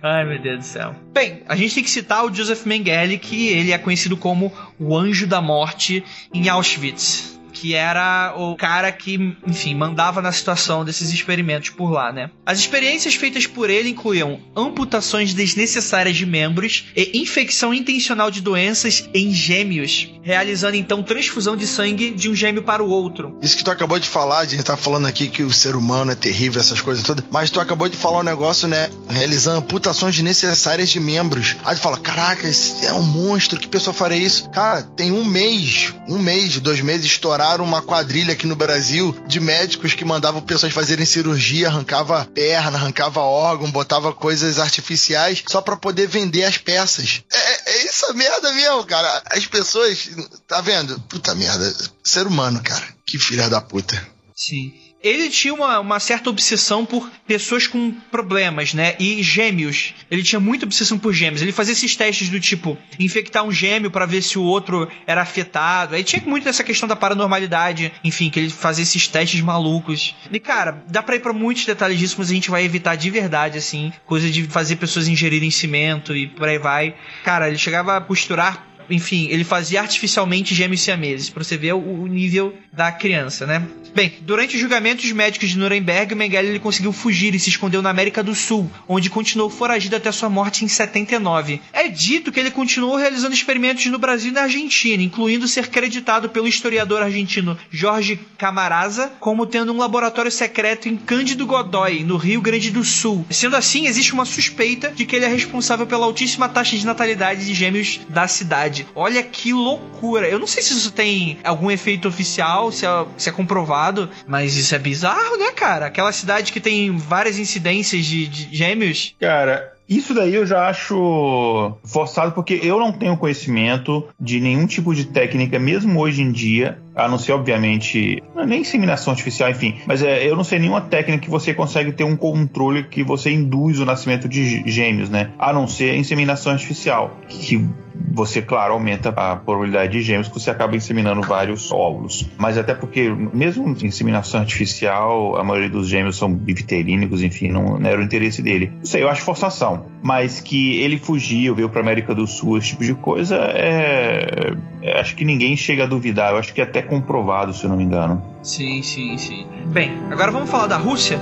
Ai, meu Deus do céu. Bem, a gente tem que citar o Joseph Mengele, que ele é conhecido como o Anjo da Morte em Auschwitz que era o cara que, enfim, mandava na situação desses experimentos por lá, né? As experiências feitas por ele incluíam amputações desnecessárias de membros e infecção intencional de doenças em gêmeos, realizando então transfusão de sangue de um gêmeo para o outro. Isso que tu acabou de falar, a gente tá falando aqui que o ser humano é terrível, essas coisas todas, mas tu acabou de falar um negócio, né? Realizando amputações desnecessárias de membros. Aí tu fala, caraca, é um monstro, que pessoa faria isso? Cara, tem um mês, um mês, dois meses estourar uma quadrilha aqui no Brasil de médicos que mandavam pessoas fazerem cirurgia, arrancava perna, arrancava órgão, botava coisas artificiais só para poder vender as peças. É, é isso merda mesmo, cara. As pessoas, tá vendo? Puta merda. Ser humano, cara. Que filha da puta. Sim ele tinha uma, uma, certa obsessão por pessoas com problemas, né? E gêmeos. Ele tinha muita obsessão por gêmeos. Ele fazia esses testes do tipo infectar um gêmeo para ver se o outro era afetado. Aí tinha muito essa questão da paranormalidade, enfim, que ele fazia esses testes malucos. E cara, dá pra ir pra muitos detalhes disso, mas a gente vai evitar de verdade, assim, coisa de fazer pessoas ingerirem cimento e por aí vai. Cara, ele chegava a costurar enfim, ele fazia artificialmente gêmeos siameses, pra você ver o, o nível da criança, né? Bem, durante os julgamentos médicos de Nuremberg, Mengele ele conseguiu fugir e se escondeu na América do Sul, onde continuou foragido até sua morte em 79. É dito que ele continuou realizando experimentos no Brasil e na Argentina, incluindo ser creditado pelo historiador argentino Jorge Camarasa como tendo um laboratório secreto em Cândido Godói, no Rio Grande do Sul. Sendo assim, existe uma suspeita de que ele é responsável pela altíssima taxa de natalidade de gêmeos da cidade. Olha que loucura! Eu não sei se isso tem algum efeito oficial, se é, se é comprovado mas isso é bizarro, né, cara? Aquela cidade que tem várias incidências de, de gêmeos. Cara, isso daí eu já acho forçado, porque eu não tenho conhecimento de nenhum tipo de técnica, mesmo hoje em dia, a não ser, obviamente, é nem inseminação artificial, enfim, mas é, eu não sei nenhuma técnica que você consegue ter um controle que você induz o nascimento de gêmeos, né? A não ser a inseminação artificial, que você, claro, aumenta a probabilidade de gêmeos que você acaba inseminando vários óvulos. Mas até porque, mesmo inseminação artificial, a maioria dos gêmeos são bifterínicos, enfim, não, não era o interesse dele. Não sei, eu acho forçação. Mas que ele fugiu, veio pra América do Sul, esse tipo de coisa, é... é acho que ninguém chega a duvidar. Eu acho que é até comprovado, se eu não me engano. Sim, sim, sim. Bem, agora vamos falar da Rússia.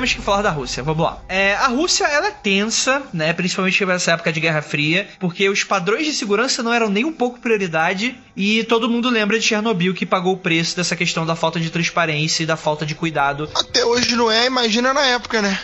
Temos que falar da Rússia. Vamos lá. É, a Rússia, ela é tensa, né? Principalmente nessa época de Guerra Fria, porque os padrões de segurança não eram nem um pouco prioridade e todo mundo lembra de Chernobyl que pagou o preço dessa questão da falta de transparência e da falta de cuidado. Até hoje não é, imagina na época, né?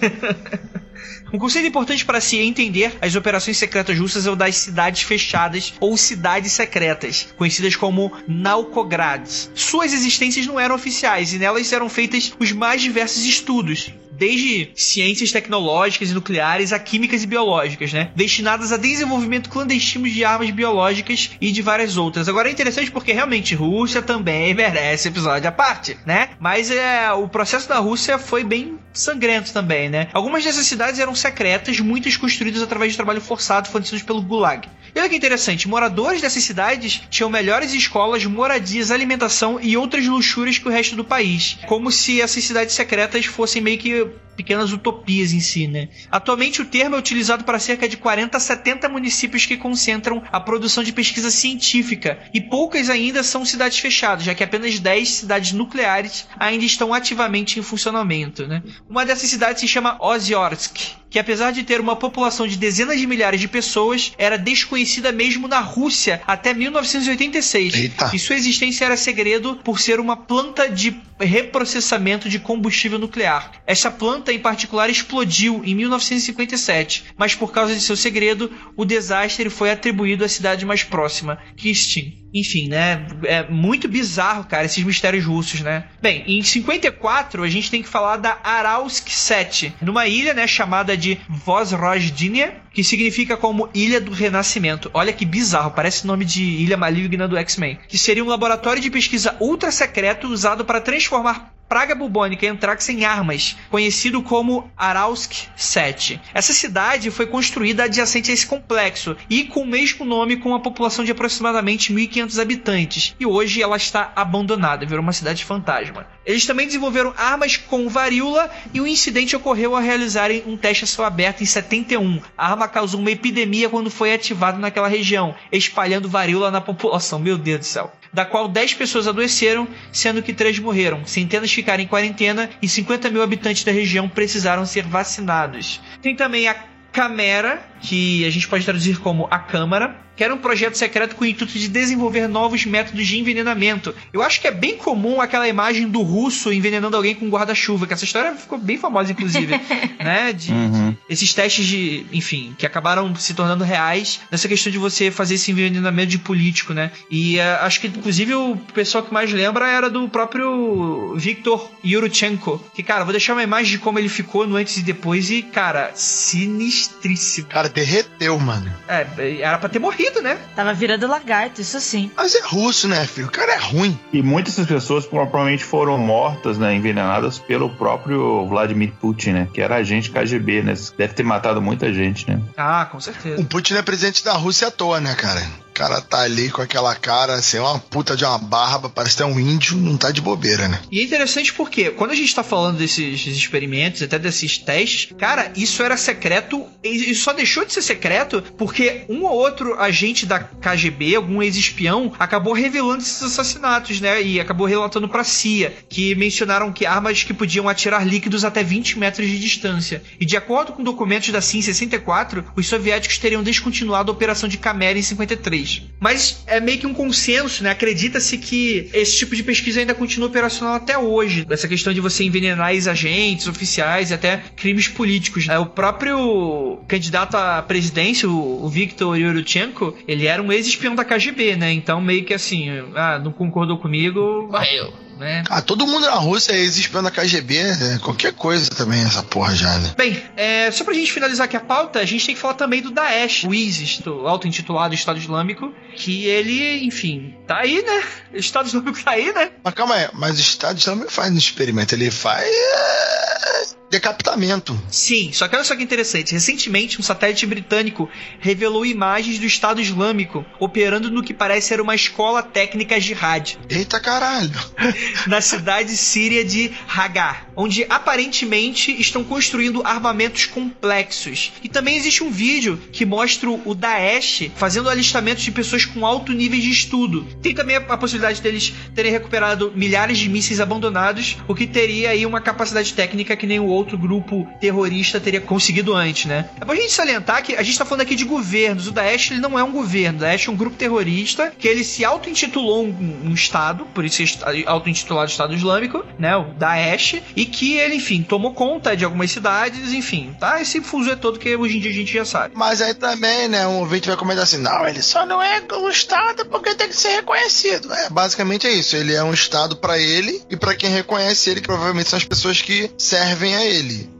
Um conceito importante para se entender as operações secretas russas é o das cidades fechadas ou cidades secretas, conhecidas como Naukograd. Suas existências não eram oficiais e nelas eram feitas os mais diversos estudos, desde ciências tecnológicas e nucleares a químicas e biológicas, né? Destinadas a desenvolvimento clandestino de armas biológicas e de várias outras. Agora é interessante porque realmente Rússia também merece episódio à parte, né? Mas é, o processo da Rússia foi bem sangrento também, né? Algumas dessas cidades eram secretas, muitas construídas através de trabalho forçado fornecidos pelo Gulag. E olha que interessante, moradores dessas cidades tinham melhores escolas, moradias, alimentação e outras luxúrias que o resto do país. Como se essas cidades secretas fossem meio que pequenas utopias em si, né? Atualmente o termo é utilizado para cerca de 40 a 70 municípios que concentram a produção de pesquisa científica e poucas ainda são cidades fechadas, já que apenas 10 cidades nucleares ainda estão ativamente em funcionamento, né? Uma dessas cidades se chama Oziorsk, que apesar de ter uma população de dezenas de milhares de pessoas, era desconhecida mesmo na Rússia até 1986. Eita. E sua existência era segredo por ser uma planta de reprocessamento de combustível nuclear. Essa planta em particular explodiu em 1957, mas por causa de seu segredo, o desastre foi atribuído à cidade mais próxima, Kistin. Enfim, né? É muito bizarro, cara, esses mistérios russos, né? Bem, em 54 a gente tem que falar da Aralsk 7, numa ilha, né, chamada de Vozrozhdynia, que significa como Ilha do Renascimento. Olha que bizarro, parece nome de ilha maligna do X-Men. Que seria um laboratório de pesquisa ultra secreto usado para transformar praga bubônica e antrax em armas, conhecido como Aralsk 7. Essa cidade foi construída adjacente a esse complexo e com o mesmo nome com uma população de aproximadamente 1.500 habitantes. E hoje ela está abandonada, virou uma cidade fantasma. Eles também desenvolveram armas com varíola e o incidente ocorreu ao realizarem um teste a céu aberto em 71. A arma causou uma epidemia quando foi ativada naquela região, espalhando varíola na população. Meu Deus do céu da qual 10 pessoas adoeceram, sendo que 3 morreram. Centenas ficaram em quarentena e 50 mil habitantes da região precisaram ser vacinados. Tem também a Camera, que a gente pode traduzir como a Câmara, que era um projeto secreto com o intuito de desenvolver novos métodos de envenenamento. Eu acho que é bem comum aquela imagem do russo envenenando alguém com guarda-chuva, que essa história ficou bem famosa, inclusive, né? De, Uhum. esses testes de, enfim, que acabaram se tornando reais nessa questão de você fazer esse envenenamento de político, né? E eh, acho que, inclusive, o pessoal que mais lembra era do próprio Viktor Yurchenko. Que, cara, vou deixar uma imagem de como ele ficou no antes e depois e, cara, sinistríssimo. Cara, derreteu, mano. É, era pra ter morrido, né? Tava virando lagarto, isso sim. Mas é russo, né, filho? O cara é ruim. E muitas dessas pessoas provavelmente foram mortas, né, envenenadas pelo próprio Vladimir Putin, né, que era agente KGB, né, deve ter matado muita gente, né. Ah, com certeza. O Putin é presidente da Rússia à toa, né, cara? Cara tá ali com aquela cara, assim, uma puta de uma barba, parece que é um índio, não tá de bobeira, né? E é interessante porque, quando a gente tá falando desses experimentos, até desses testes, cara, isso era secreto e e só deixou de ser secreto porque um ou outro agente da KGB, algum ex-espião, acabou revelando esses assassinatos, né? E acabou relatando pra CIA, que mencionaram que armas que podiam atirar líquidos até 20 metros de distância. E de acordo com documentos da CIA em 64, os soviéticos teriam descontinuado a operação de Camera em 53. Mas é meio que um consenso, né? Acredita-se que esse tipo de pesquisa ainda continua operacional até hoje. Essa questão de você envenenar ex-agentes, oficiais e até crimes políticos. né? O próprio candidato à presidência, o Viktor Yurchenko, ele era um ex-espião da KGB, né? Então meio que assim, ah, não concordou comigo, morreu, né? Ah, todo mundo na Rússia é ex-espião da KGB, né? qualquer coisa também, essa porra já, né? Bem, é, só pra gente finalizar aqui a pauta, a gente tem que falar também do Daesh, o ISIS, do auto-intitulado Estado Islâmico, que ele, enfim, tá aí, né? O Estado Islâmico tá aí, né? Mas calma aí, mas o Estado Islâmico faz um experimento, ele faz é, decapitamento. Sim, só que olha só que interessante. Recentemente, um satélite britânico revelou imagens do Estado Islâmico operando no que parece ser uma escola técnica jihad Eita caralho. na cidade síria de Hagar, onde aparentemente estão construindo armamentos complexos. E também existe um vídeo que mostra o Daesh fazendo alistamento de pessoas com alto nível de estudo. Tem também a, possibilidade deles terem recuperado milhares de mísseis abandonados, o que teria aí uma capacidade técnica que nenhum outro grupo terrorista teria conseguido antes, né? É bom a gente salientar que a gente tá falando aqui de governos. O Daesh ele não é um governo, o Daesh é um grupo terrorista que ele se auto-intitulou um, um estado, por isso é auto-intitulado Estado Islâmico, né? O Daesh, e que ele, enfim, tomou conta de algumas cidades, enfim, tá? Esse fuso todo que hoje em dia a gente já sabe. Mas aí também, né, um ouvinte vai comentar assim, não, ele só não é um Estado porque tem que ser reconhecido. É, basicamente é isso, ele é um Estado pra ele e pra quem reconhece ele, que provavelmente são as pessoas que servem a ele.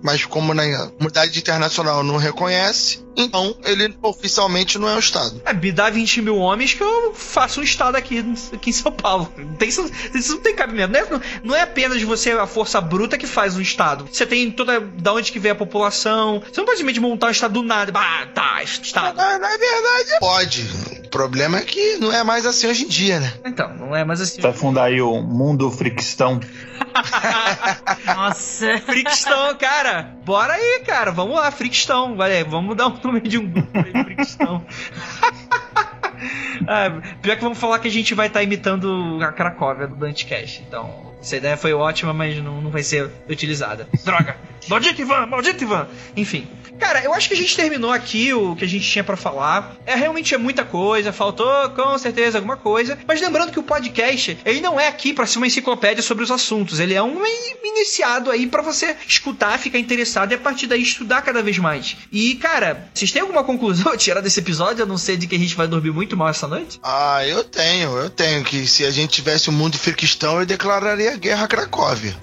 Mas como na comunidade internacional não reconhece, então ele oficialmente não é um Estado. É, me dá 20 mil homens que eu faço um Estado aqui, aqui em São Paulo. Tem, isso, não tem cabimento. Não é, não é apenas você, a força bruta, que faz um Estado. Você tem toda. Da onde que vem a população. Você não pode simplesmente montar um Estado do nada. Ah, tá, Estado. Na, na verdade, pode. O problema é que não é mais assim hoje em dia, né? Então, não é mais assim. Vai fundar aí o Mundo Fricstão. Nossa. Fricstão, cara. Bora aí, cara. Vamos lá, Fricstão. Vai, vamos dar de um grupo ah, pior que vamos falar que a gente vai estar tá imitando a Cracóvia do Dante Cash. Então, essa ideia foi ótima, mas não, não vai ser utilizada. Droga! Maldito Ivan! Maldito Ivan! Enfim. Cara, eu acho que a gente terminou aqui o que a gente tinha para falar. É realmente é muita coisa, faltou com certeza alguma coisa. Mas lembrando que o podcast, ele não é aqui para ser uma enciclopédia sobre os assuntos. Ele é um iniciado aí para você escutar, ficar interessado e a partir daí estudar cada vez mais. E, cara, vocês têm alguma conclusão a tirar desse episódio? Eu não sei de que a gente vai dormir muito mal essa noite. Ah, eu tenho, eu tenho. Que se a gente tivesse o um mundo firquistão, eu declararia guerra a Cracóvia.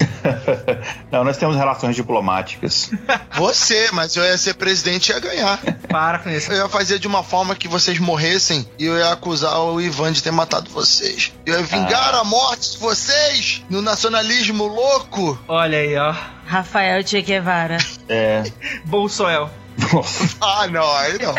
não, nós temos relações diplomáticas. Você, mas eu ia ser presidente e ia ganhar. Para com isso. Eu ia fazer de uma forma que vocês morressem e eu ia acusar o Ivan de ter matado vocês. Eu ia vingar ah. a morte de vocês no nacionalismo louco. Olha aí, ó. Rafael Che Guevara. É. Bolsoel. Nossa. ah, não, aí não.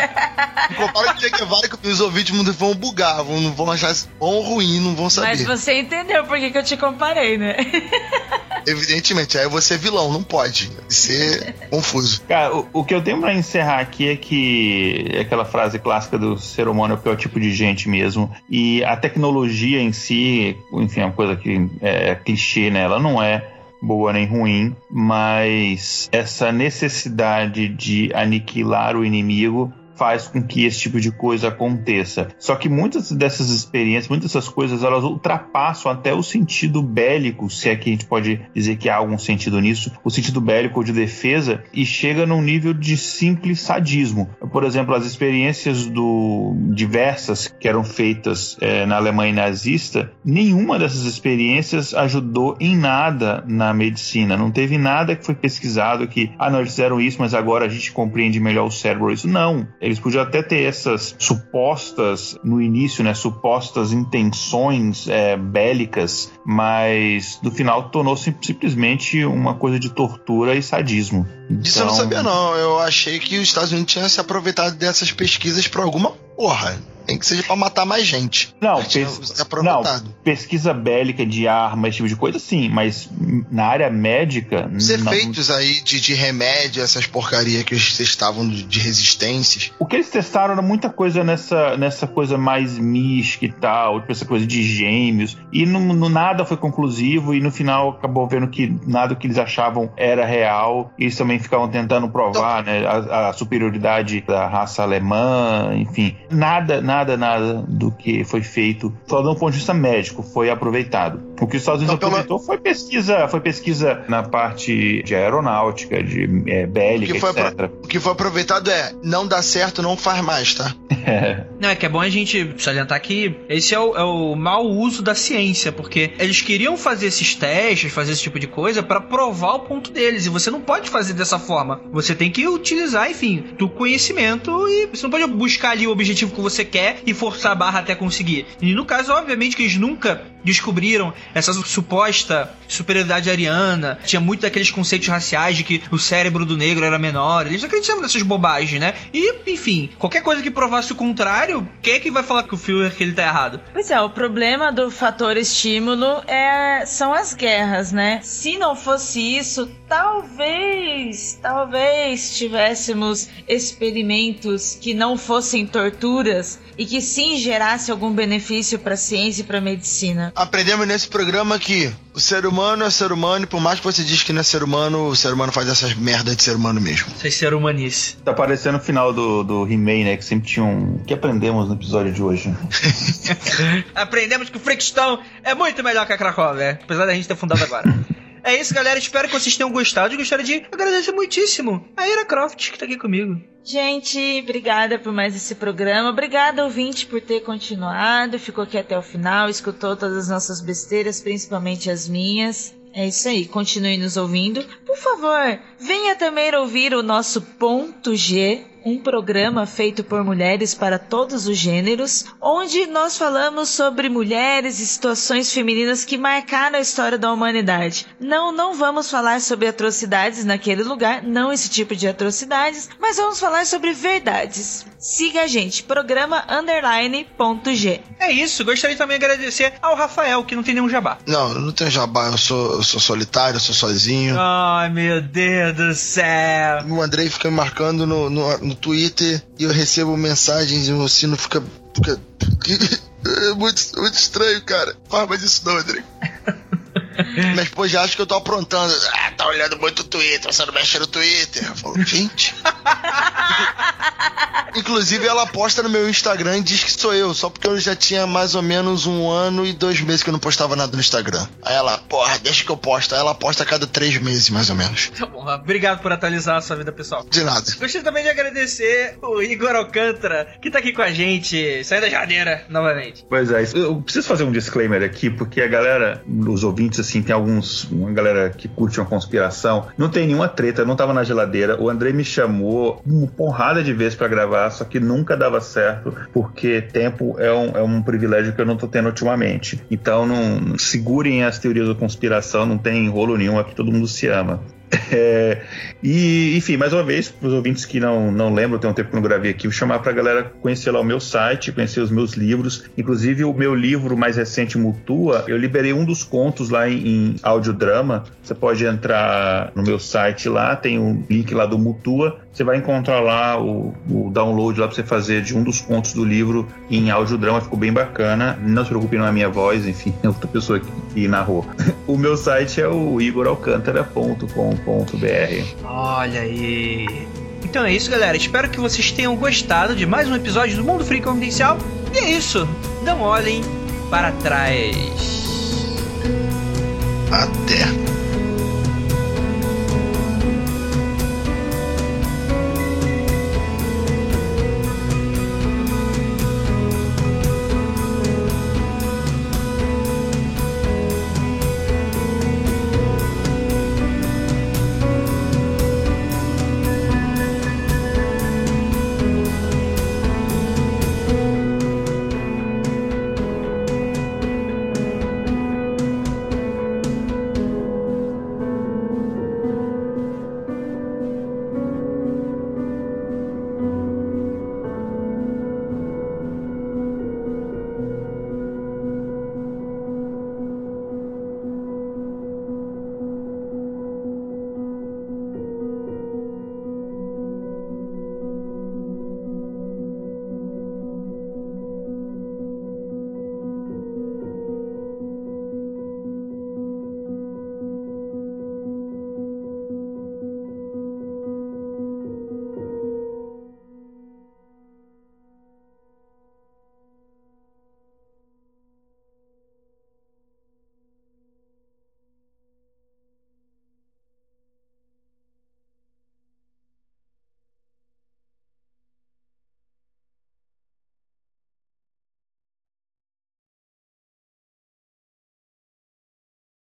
Compara com o Che Guevara que os ouvintes vão bugar, vão, não vão achar bom ou ruim, não vão saber. Mas você entendeu por que, que eu te comparei, né? Evidentemente, aí você é vilão, não pode ser confuso. Cara, o, o, que eu tenho pra encerrar aqui é que é aquela frase clássica do ser humano é o pior tipo de gente mesmo. E a tecnologia em si, enfim, é uma coisa que é clichê, né? Ela não é boa nem ruim, mas essa necessidade de aniquilar o inimigo faz com que esse tipo de coisa aconteça. Só que muitas dessas experiências, muitas dessas coisas, elas ultrapassam até o sentido bélico, se é que a gente pode dizer que há algum sentido nisso, o sentido bélico de defesa, e chega num nível de simples sadismo. Por exemplo, as experiências do diversas que eram feitas é, na Alemanha nazista, nenhuma dessas experiências ajudou em nada na medicina. Não teve nada que foi pesquisado que, ah, eles fizeram isso, mas agora a gente compreende melhor o cérebro. Isso não. Eles podiam até ter essas supostas, no início, né, supostas intenções é, bélicas, mas no final tornou-se simplesmente uma coisa de tortura e sadismo. Isso eu não então sabia, não. Eu achei que os Estados Unidos tinham se aproveitado dessas pesquisas para alguma porra. Nem que seja para matar mais gente. Não, pes não, pesquisa bélica de arma, esse tipo de coisa, sim, mas na área médica. Os não... efeitos aí de, de remédio, essas porcarias que eles testavam de resistências. O que eles testaram era muita coisa nessa, nessa coisa mais mística e tal, tipo essa coisa de gêmeos, e no, no nada foi conclusivo, e no final acabou vendo que nada que eles achavam era real, e eles também ficavam tentando provar então, né, a, a superioridade da raça alemã, enfim, nada, nada, nada do que foi feito, só de um ponto de vista médico, foi aproveitado. O que os Estados Unidos então, aproveitou pela... foi pesquisa, foi pesquisa na parte de aeronáutica, de é, bélica, o que foi etc. O que foi aproveitado é, não dá certo, não faz mais, tá? É. Não, é que é bom a gente salientar que esse é o, é o mau uso da ciência, porque eles queriam fazer esses testes, fazer esse tipo de coisa para provar o ponto deles, e você não pode fazer dessa forma. Você tem que utilizar, enfim, do conhecimento e você não pode buscar ali o objetivo que você quer e forçar a barra até conseguir. E no caso, obviamente, que eles nunca descobriram essa suposta superioridade ariana. Tinha muito daqueles conceitos raciais de que o cérebro do negro era menor. Eles acreditavam nessas bobagens, né? E, enfim, qualquer coisa que provasse o contrário, quem é que vai falar que o Führer que ele tá errado? Pois é, o problema do fator estímulo é são as guerras, né? Se não fosse isso, talvez, talvez tivéssemos experimentos que não fossem torturas e que sim gerasse algum benefício para a ciência e para a medicina. Aprendemos nesse programa que o ser humano é ser humano e por mais que você diz que não é ser humano, o ser humano faz essas merdas de ser humano mesmo. Vocês ser humanice. Tá parecendo o final do, do He-Man, né? Que sempre tinha um... O que aprendemos no episódio de hoje? aprendemos que o Freakstone é muito melhor que a Cracóvia, apesar da gente ter fundado agora. É isso, galera. Espero que vocês tenham gostado. Eu gostaria de agradecer muitíssimo a Ira Croft, que tá aqui comigo. Gente, obrigada por mais esse programa. Obrigada, ouvinte, por ter continuado. Ficou aqui até o final, escutou todas as nossas besteiras, principalmente as minhas. É isso aí, continue nos ouvindo. Por favor, venha também ouvir o nosso Ponto G, um programa feito por mulheres para todos os gêneros, onde nós falamos sobre mulheres e situações femininas que marcaram a história da humanidade. Não, não vamos falar sobre atrocidades naquele lugar, não esse tipo de atrocidades, mas vamos falar sobre verdades. Siga a gente, programa underline ponto G. É isso, gostaria também de agradecer ao Rafael, que não tem nenhum jabá. Não, eu não tenho jabá, eu sou, eu sou solitário, eu sou sozinho. Ai, meu Deus do céu. O Andrei fica me marcando no, no, no Twitter e eu recebo mensagens e o sino fica. fica é muito, muito estranho, cara. Faz mais isso não, Andrei. Minha esposa já acha que eu tô aprontando. Ah, tá olhando muito o Twitter, você não mexe no Twitter. Eu falo, gente. Inclusive, ela posta no meu Instagram e diz que sou eu, só porque eu já tinha mais ou menos um ano e dois meses que eu não postava nada no Instagram. Aí ela, porra, deixa que eu posto. Aí ela posta a cada três meses, mais ou menos. Tá bom, obrigado por atualizar a sua vida pessoal. De nada. Gostaria também de agradecer o Igor Alcântara, que tá aqui com a gente, sai da janeira novamente. Pois é, eu preciso fazer um disclaimer aqui, porque a galera, os ouvintes, assim, tem alguns, uma galera que curte uma conspiração, não tem nenhuma treta, não tava na geladeira. O André me chamou uma porrada de vezes para gravar, só que nunca dava certo, porque tempo é um, é um privilégio que eu não tô tendo ultimamente. Então, não segurem as teorias da conspiração, não tem rolo nenhum, aqui todo mundo se ama. É, e, enfim, mais uma vez, para os ouvintes que não, não lembram, tem um tempo que não gravei aqui, vou chamar para a galera conhecer lá o meu site, conhecer os meus livros. Inclusive, o meu livro mais recente, Mutua, eu liberei um dos contos lá em, em audiodrama. Você pode entrar no meu site lá, tem um link lá do Mutua. Você vai encontrar lá o, o download lá para você fazer de um dos contos do livro em audiodrama, ficou bem bacana. Não se preocupe, não é minha voz, enfim, é outra pessoa que, que narrou. o meu site é o igoralcantara.com.br. Olha aí. Então é isso, galera. Espero que vocês tenham gostado de mais um episódio do Mundo Free Confidencial. E é isso. Não olhem para trás. Até.